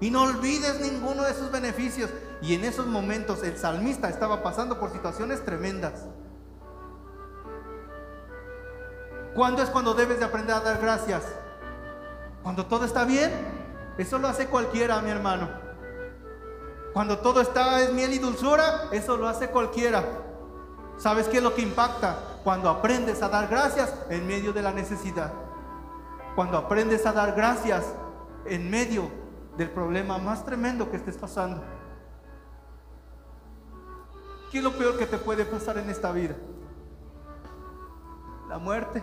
y no olvides ninguno de sus beneficios. Y en esos momentos el salmista estaba pasando por situaciones tremendas. ¿Cuándo es cuando debes de aprender a dar gracias? Cuando todo está bien. Eso lo hace cualquiera, mi hermano. Cuando todo está es miel y dulzura, eso lo hace cualquiera. ¿Sabes qué es lo que impacta? Cuando aprendes a dar gracias en medio de la necesidad. Cuando aprendes a dar gracias en medio del problema más tremendo que estés pasando. ¿Qué es lo peor que te puede pasar en esta vida? La muerte.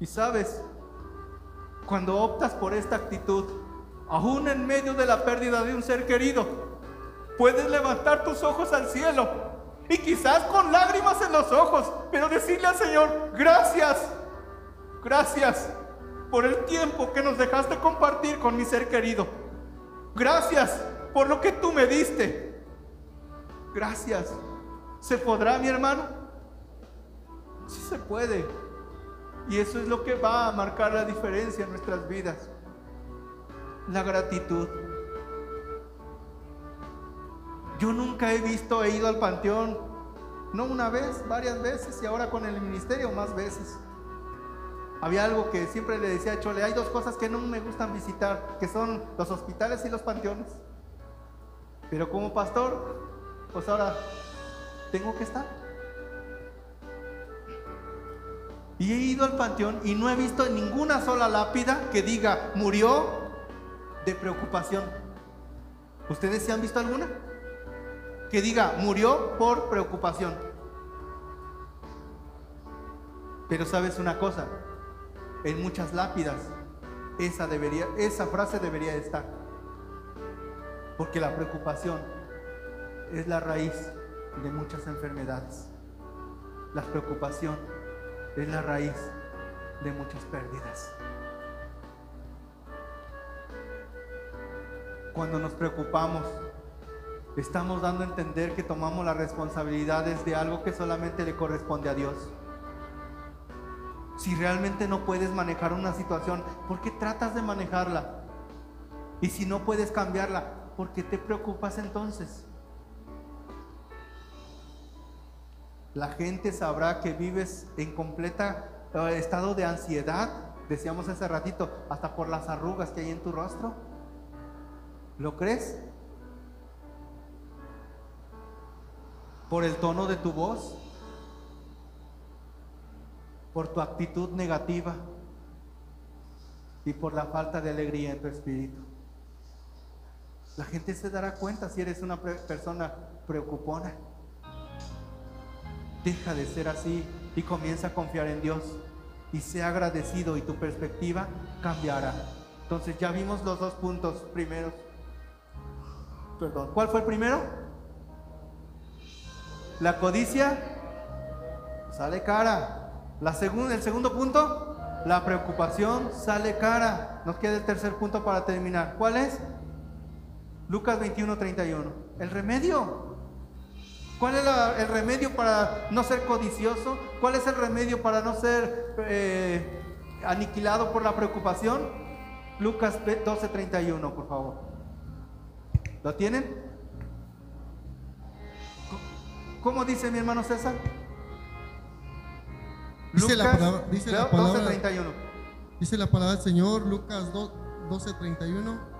Y sabes, cuando optas por esta actitud, aún en medio de la pérdida de un ser querido, puedes levantar tus ojos al cielo y quizás con lágrimas en los ojos, pero decirle al Señor, gracias, gracias por el tiempo que nos dejaste compartir con mi ser querido. Gracias por lo que tú me diste. Gracias. ¿Se podrá, mi hermano? Sí se puede. Y eso es lo que va a marcar la diferencia en nuestras vidas. La gratitud. Yo nunca he visto, he ido al panteón, no una vez, varias veces y ahora con el ministerio más veces. Había algo que siempre le decía a Chole, hay dos cosas que no me gustan visitar, que son los hospitales y los panteones. Pero como pastor, pues ahora tengo que estar. Y he ido al panteón y no he visto ninguna sola lápida que diga murió de preocupación. ¿Ustedes se han visto alguna? Que diga murió por preocupación. Pero sabes una cosa, en muchas lápidas esa debería esa frase debería estar. Porque la preocupación es la raíz de muchas enfermedades. La preocupación es la raíz de muchas pérdidas. Cuando nos preocupamos, estamos dando a entender que tomamos las responsabilidades de algo que solamente le corresponde a Dios. Si realmente no puedes manejar una situación, ¿por qué tratas de manejarla? Y si no puedes cambiarla, ¿por qué te preocupas entonces? La gente sabrá que vives en completa eh, estado de ansiedad, decíamos hace ratito, hasta por las arrugas que hay en tu rostro. ¿Lo crees? ¿Por el tono de tu voz? ¿Por tu actitud negativa? Y por la falta de alegría en tu espíritu. La gente se dará cuenta si eres una persona preocupona. Deja de ser así y comienza a confiar en Dios. Y sea agradecido y tu perspectiva cambiará. Entonces ya vimos los dos puntos primeros. Perdón. ¿Cuál fue el primero? La codicia sale cara. La segunda, el segundo punto, la preocupación sale cara. Nos queda el tercer punto para terminar. ¿Cuál es? Lucas 21, 31. El remedio. ¿Cuál es el remedio para no ser codicioso? ¿Cuál es el remedio para no ser eh, aniquilado por la preocupación? Lucas 12:31, por favor. ¿Lo tienen? ¿Cómo dice mi hermano César? Dice la palabra, dice la palabra, 12:31. Dice la palabra del Señor, Lucas 12:31.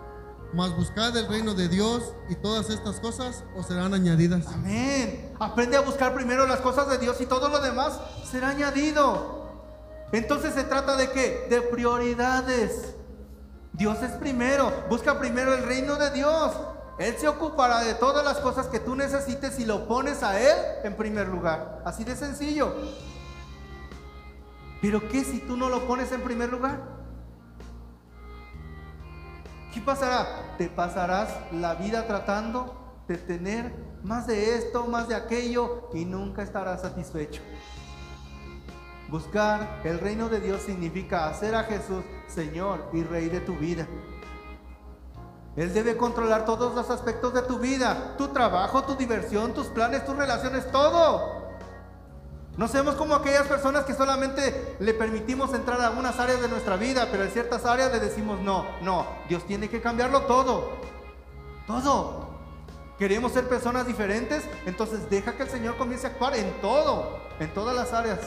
Mas buscad el reino de Dios y todas estas cosas os serán añadidas. Amén. Aprende a buscar primero las cosas de Dios y todo lo demás será añadido. Entonces se trata de qué? De prioridades. Dios es primero. Busca primero el reino de Dios. Él se ocupará de todas las cosas que tú necesites y lo pones a Él en primer lugar. Así de sencillo. Pero ¿qué si tú no lo pones en primer lugar? ¿Qué pasará? Te pasarás la vida tratando de tener más de esto, más de aquello y nunca estarás satisfecho. Buscar el reino de Dios significa hacer a Jesús Señor y Rey de tu vida. Él debe controlar todos los aspectos de tu vida, tu trabajo, tu diversión, tus planes, tus relaciones, todo. No seamos como aquellas personas que solamente le permitimos entrar a algunas áreas de nuestra vida, pero en ciertas áreas le decimos no, no, Dios tiene que cambiarlo todo. Todo. Queremos ser personas diferentes, entonces deja que el Señor comience a actuar en todo, en todas las áreas.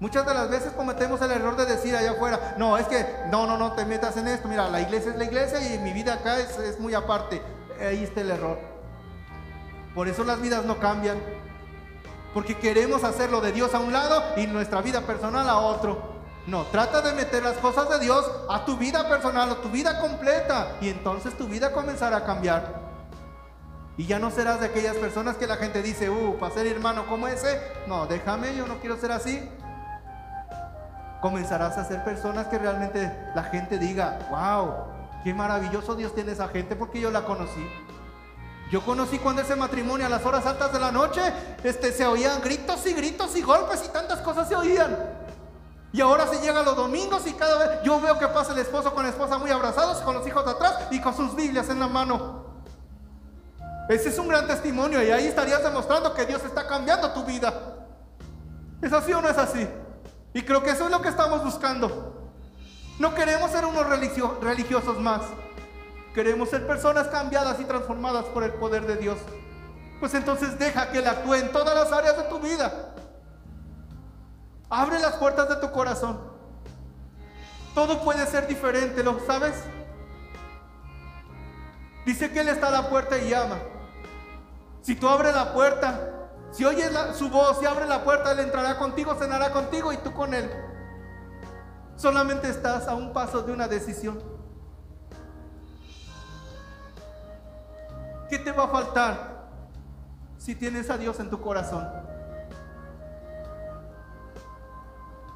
Muchas de las veces cometemos el error de decir allá afuera, no, es que no, no, no te metas en esto, mira, la iglesia es la iglesia y mi vida acá es, es muy aparte. Ahí está el error. Por eso las vidas no cambian, porque queremos hacerlo de Dios a un lado y nuestra vida personal a otro. No, trata de meter las cosas de Dios a tu vida personal, a tu vida completa, y entonces tu vida comenzará a cambiar. Y ya no serás de aquellas personas que la gente dice, uh, para ser hermano como ese, no, déjame, yo no quiero ser así. Comenzarás a ser personas que realmente la gente diga, wow, qué maravilloso Dios tiene esa gente porque yo la conocí. Yo conocí cuando ese matrimonio a las horas altas de la noche, este, se oían gritos y gritos y golpes y tantas cosas se oían. Y ahora se llega los domingos y cada vez yo veo que pasa el esposo con la esposa muy abrazados, con los hijos atrás y con sus Biblias en la mano. Ese es un gran testimonio y ahí estarías demostrando que Dios está cambiando tu vida. ¿Es así o no es así? Y creo que eso es lo que estamos buscando. No queremos ser unos religiosos más. Queremos ser personas cambiadas y transformadas por el poder de Dios. Pues entonces deja que Él actúe en todas las áreas de tu vida. Abre las puertas de tu corazón. Todo puede ser diferente, ¿lo sabes? Dice que Él está a la puerta y llama. Si tú abres la puerta, si oyes su voz, si abre la puerta, Él entrará contigo, cenará contigo y tú con Él. Solamente estás a un paso de una decisión. ¿Qué te va a faltar si tienes a Dios en tu corazón?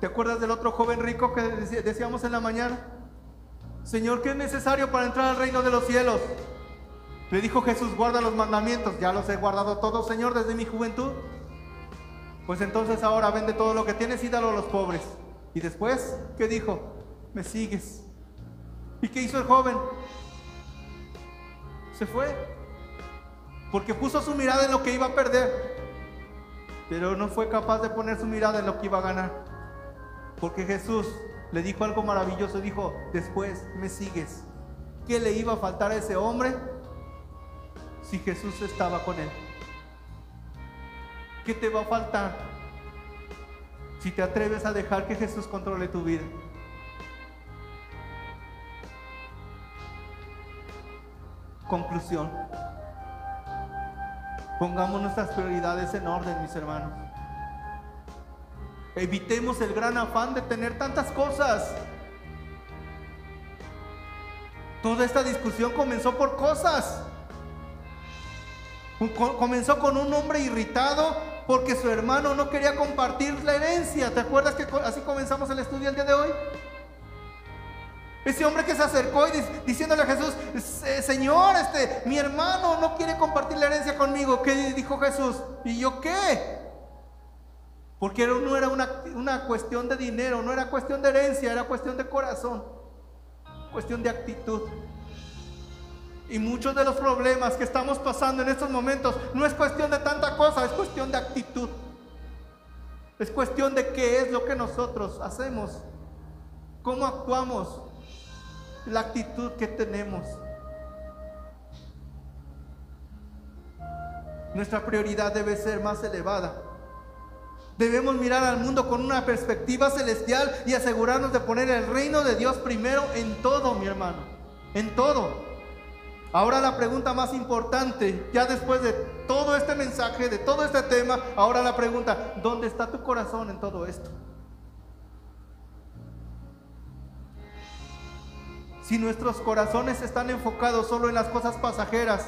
¿Te acuerdas del otro joven rico que decíamos en la mañana? Señor, ¿qué es necesario para entrar al reino de los cielos? Le dijo Jesús, guarda los mandamientos. Ya los he guardado todos, Señor, desde mi juventud. Pues entonces ahora vende todo lo que tienes y dalo a los pobres. Y después, ¿qué dijo? Me sigues. ¿Y qué hizo el joven? Se fue. Porque puso su mirada en lo que iba a perder. Pero no fue capaz de poner su mirada en lo que iba a ganar. Porque Jesús le dijo algo maravilloso, dijo, después me sigues. ¿Qué le iba a faltar a ese hombre si Jesús estaba con él? ¿Qué te va a faltar si te atreves a dejar que Jesús controle tu vida? Conclusión. Pongamos nuestras prioridades en orden, mis hermanos. Evitemos el gran afán de tener tantas cosas. Toda esta discusión comenzó por cosas. Comenzó con un hombre irritado porque su hermano no quería compartir la herencia. ¿Te acuerdas que así comenzamos el estudio el día de hoy? Ese hombre que se acercó y diciéndole a Jesús, Señor, este, mi hermano no quiere compartir la herencia conmigo. ¿Qué dijo Jesús? ¿Y yo qué? Porque no era una, cuestión de dinero, no era cuestión de herencia, era cuestión de corazón, cuestión de actitud. Y muchos de los problemas que estamos pasando en estos momentos no es cuestión de tanta cosa, es cuestión de actitud. Es cuestión de qué es lo que nosotros hacemos, cómo actuamos, la actitud que tenemos. Nuestra prioridad debe ser más elevada. Debemos mirar al mundo con una perspectiva celestial y asegurarnos de poner el reino de Dios primero en todo, mi hermano. En todo. Ahora la pregunta más importante, ya después de todo este mensaje, de todo este tema, ahora la pregunta, ¿dónde está tu corazón en todo esto? Si nuestros corazones están enfocados solo en las cosas pasajeras,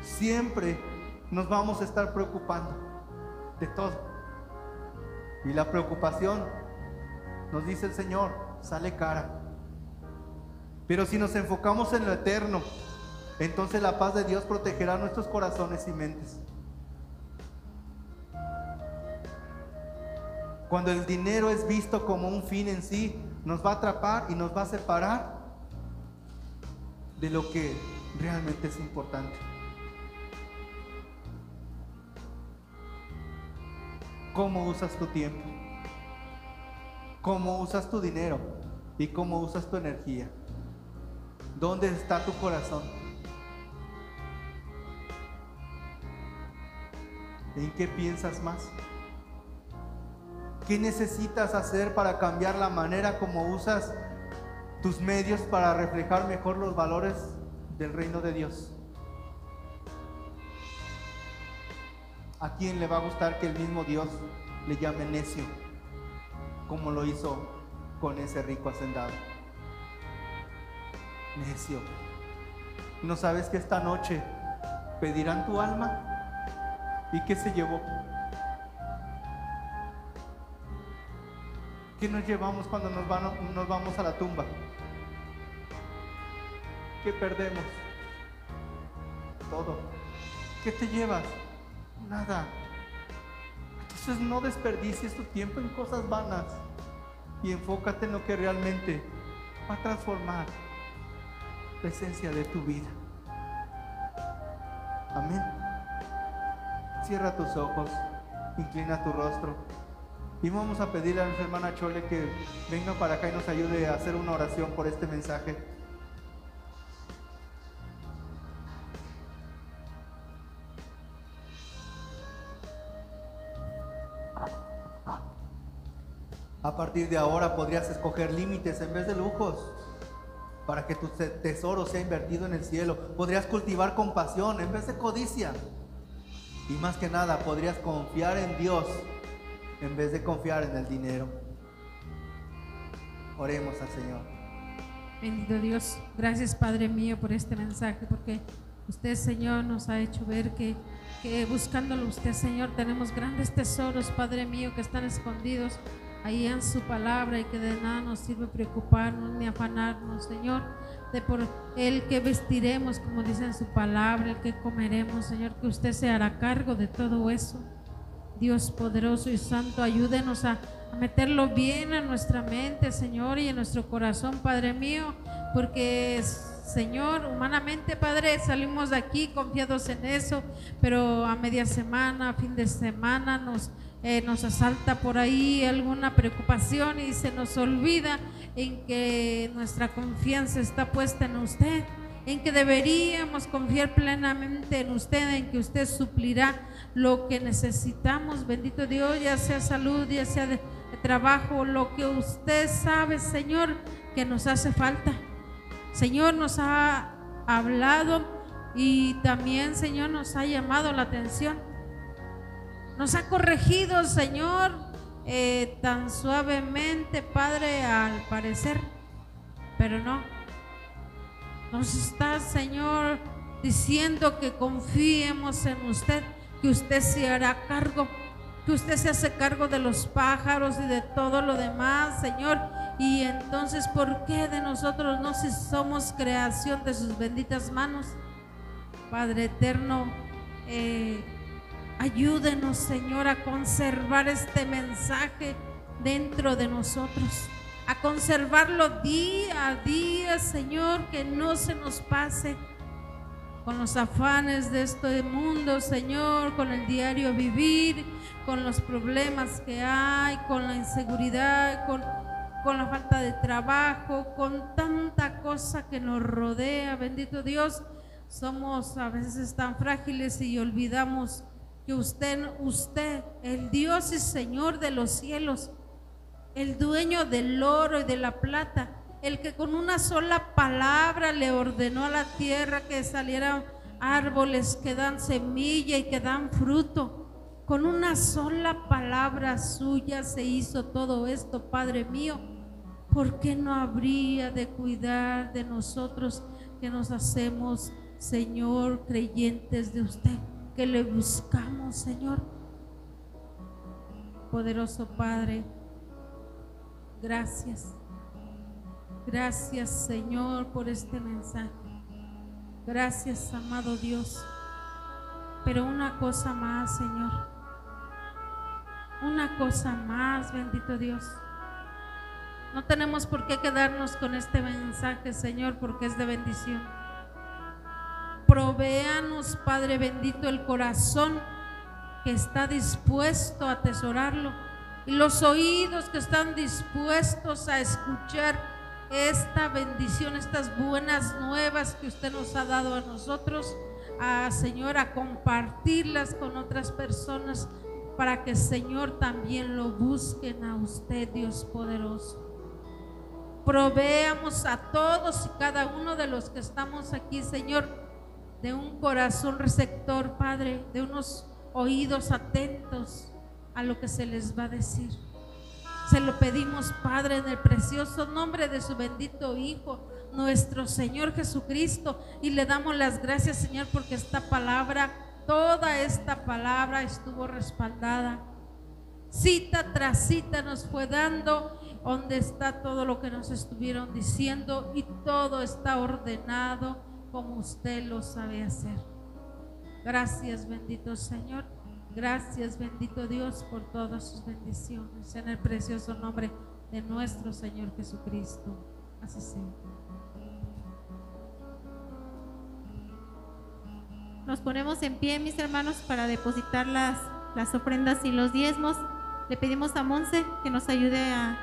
siempre nos vamos a estar preocupando de todo. Y la preocupación, nos dice el Señor, sale cara. Pero si nos enfocamos en lo eterno, entonces la paz de Dios protegerá nuestros corazones y mentes. Cuando el dinero es visto como un fin en sí, nos va a atrapar y nos va a separar de lo que realmente es importante. cómo usas tu tiempo, cómo usas tu dinero y cómo usas tu energía. ¿Dónde está tu corazón? ¿En qué piensas más? ¿Qué necesitas hacer para cambiar la manera como usas tus medios para reflejar mejor los valores del reino de Dios? ¿A quién le va a gustar que el mismo Dios le llame necio? Como lo hizo con ese rico hacendado. Necio. ¿No sabes que esta noche pedirán tu alma? ¿Y qué se llevó? ¿Qué nos llevamos cuando nos, vamos a la tumba? ¿Qué perdemos? todo. ¿Qué te llevas? Nada. Entonces no desperdicies tu tiempo en cosas vanas y enfócate en lo que realmente va a transformar la esencia de tu vida. Amén. Cierra tus ojos, inclina tu rostro y vamos a pedirle a nuestra hermana Chole que venga para acá y nos ayude a hacer una oración por este mensaje. A partir de ahora podrías escoger límites en vez de lujos para que tu tesoro sea invertido en el cielo. Podrías cultivar compasión en vez de codicia. Y más que nada, podrías confiar en Dios en vez de confiar en el dinero. Oremos al Señor. Bendito Dios, gracias Padre mío por este mensaje, porque usted Señor nos ha hecho ver que, buscándolo usted Señor tenemos grandes tesoros, Padre mío, que están escondidos ahí en su palabra y que de nada nos sirve preocuparnos ni afanarnos, Señor, de por el que vestiremos, como dice en su palabra, el que comeremos, Señor, que usted se hará cargo de todo eso. Dios poderoso y santo, ayúdenos a, meterlo bien en nuestra mente, Señor, y en nuestro corazón, Padre mío, porque Señor, humanamente, Padre, salimos de aquí confiados en eso, pero a media semana, fin de semana, nos eh, nos asalta por ahí alguna preocupación y se nos olvida en que nuestra confianza está puesta en usted, en que deberíamos confiar plenamente en usted, en que usted suplirá lo que necesitamos, bendito Dios, ya sea salud, ya sea trabajo, lo que usted sabe, Señor, que nos hace falta. Señor nos ha hablado y también, Señor, nos ha llamado la atención nos ha corregido, Señor, eh, tan suavemente, Padre, al parecer. Pero no. Nos está, Señor, diciendo que confiemos en usted, que usted se hará cargo, que usted se hace cargo de los pájaros y de todo lo demás, Señor. Y entonces, ¿por qué de nosotros no si somos creación de sus benditas manos? Padre eterno, eh, Ayúdenos, Señor, a conservar este mensaje dentro de nosotros, a conservarlo día a día, Señor, que no se nos pase con los afanes de este mundo, Señor, con el diario vivir, con los problemas que hay, con la inseguridad, con, con la falta de trabajo, con tanta cosa que nos rodea, bendito Dios. Somos a veces tan frágiles y olvidamos que usted, usted, el Dios y Señor de los cielos, el dueño del oro y de la plata, el que con una sola palabra le ordenó a la tierra que salieran árboles que dan semilla y que dan fruto. Con una sola palabra suya se hizo todo esto, Padre mío. ¿Por qué no habría de cuidar de nosotros que nos hacemos, Señor, creyentes de usted? que le buscamos, Señor. Poderoso Padre, gracias. Gracias, Señor, por este mensaje. Gracias, amado Dios. Pero una cosa más, Señor. Una cosa más, bendito Dios. No tenemos por qué quedarnos con este mensaje, Señor, porque es de bendición Provéanos, Padre bendito, el corazón que está dispuesto a atesorarlo y los oídos que están dispuestos a escuchar esta bendición, estas buenas nuevas que usted nos ha dado a nosotros, a Señor, a compartirlas con otras personas para que Señor también lo busquen a usted, Dios poderoso. Proveamos a todos y cada uno de los que estamos aquí, Señor, de un corazón receptor, Padre, de unos oídos atentos a lo que se les va a decir. Se lo pedimos, Padre, en el precioso nombre de su bendito Hijo, nuestro Señor Jesucristo, y le damos las gracias, Señor, porque esta palabra, toda esta palabra estuvo respaldada. Cita tras cita nos fue dando donde está todo lo que nos estuvieron diciendo y todo está ordenado como usted lo sabe hacer. Gracias, bendito Señor. Gracias, bendito Dios, por todas sus bendiciones. En el precioso nombre de nuestro Señor Jesucristo. Así sea. Nos ponemos en pie, mis hermanos, para depositar las, las ofrendas y los diezmos. Le pedimos a Monse que nos ayude a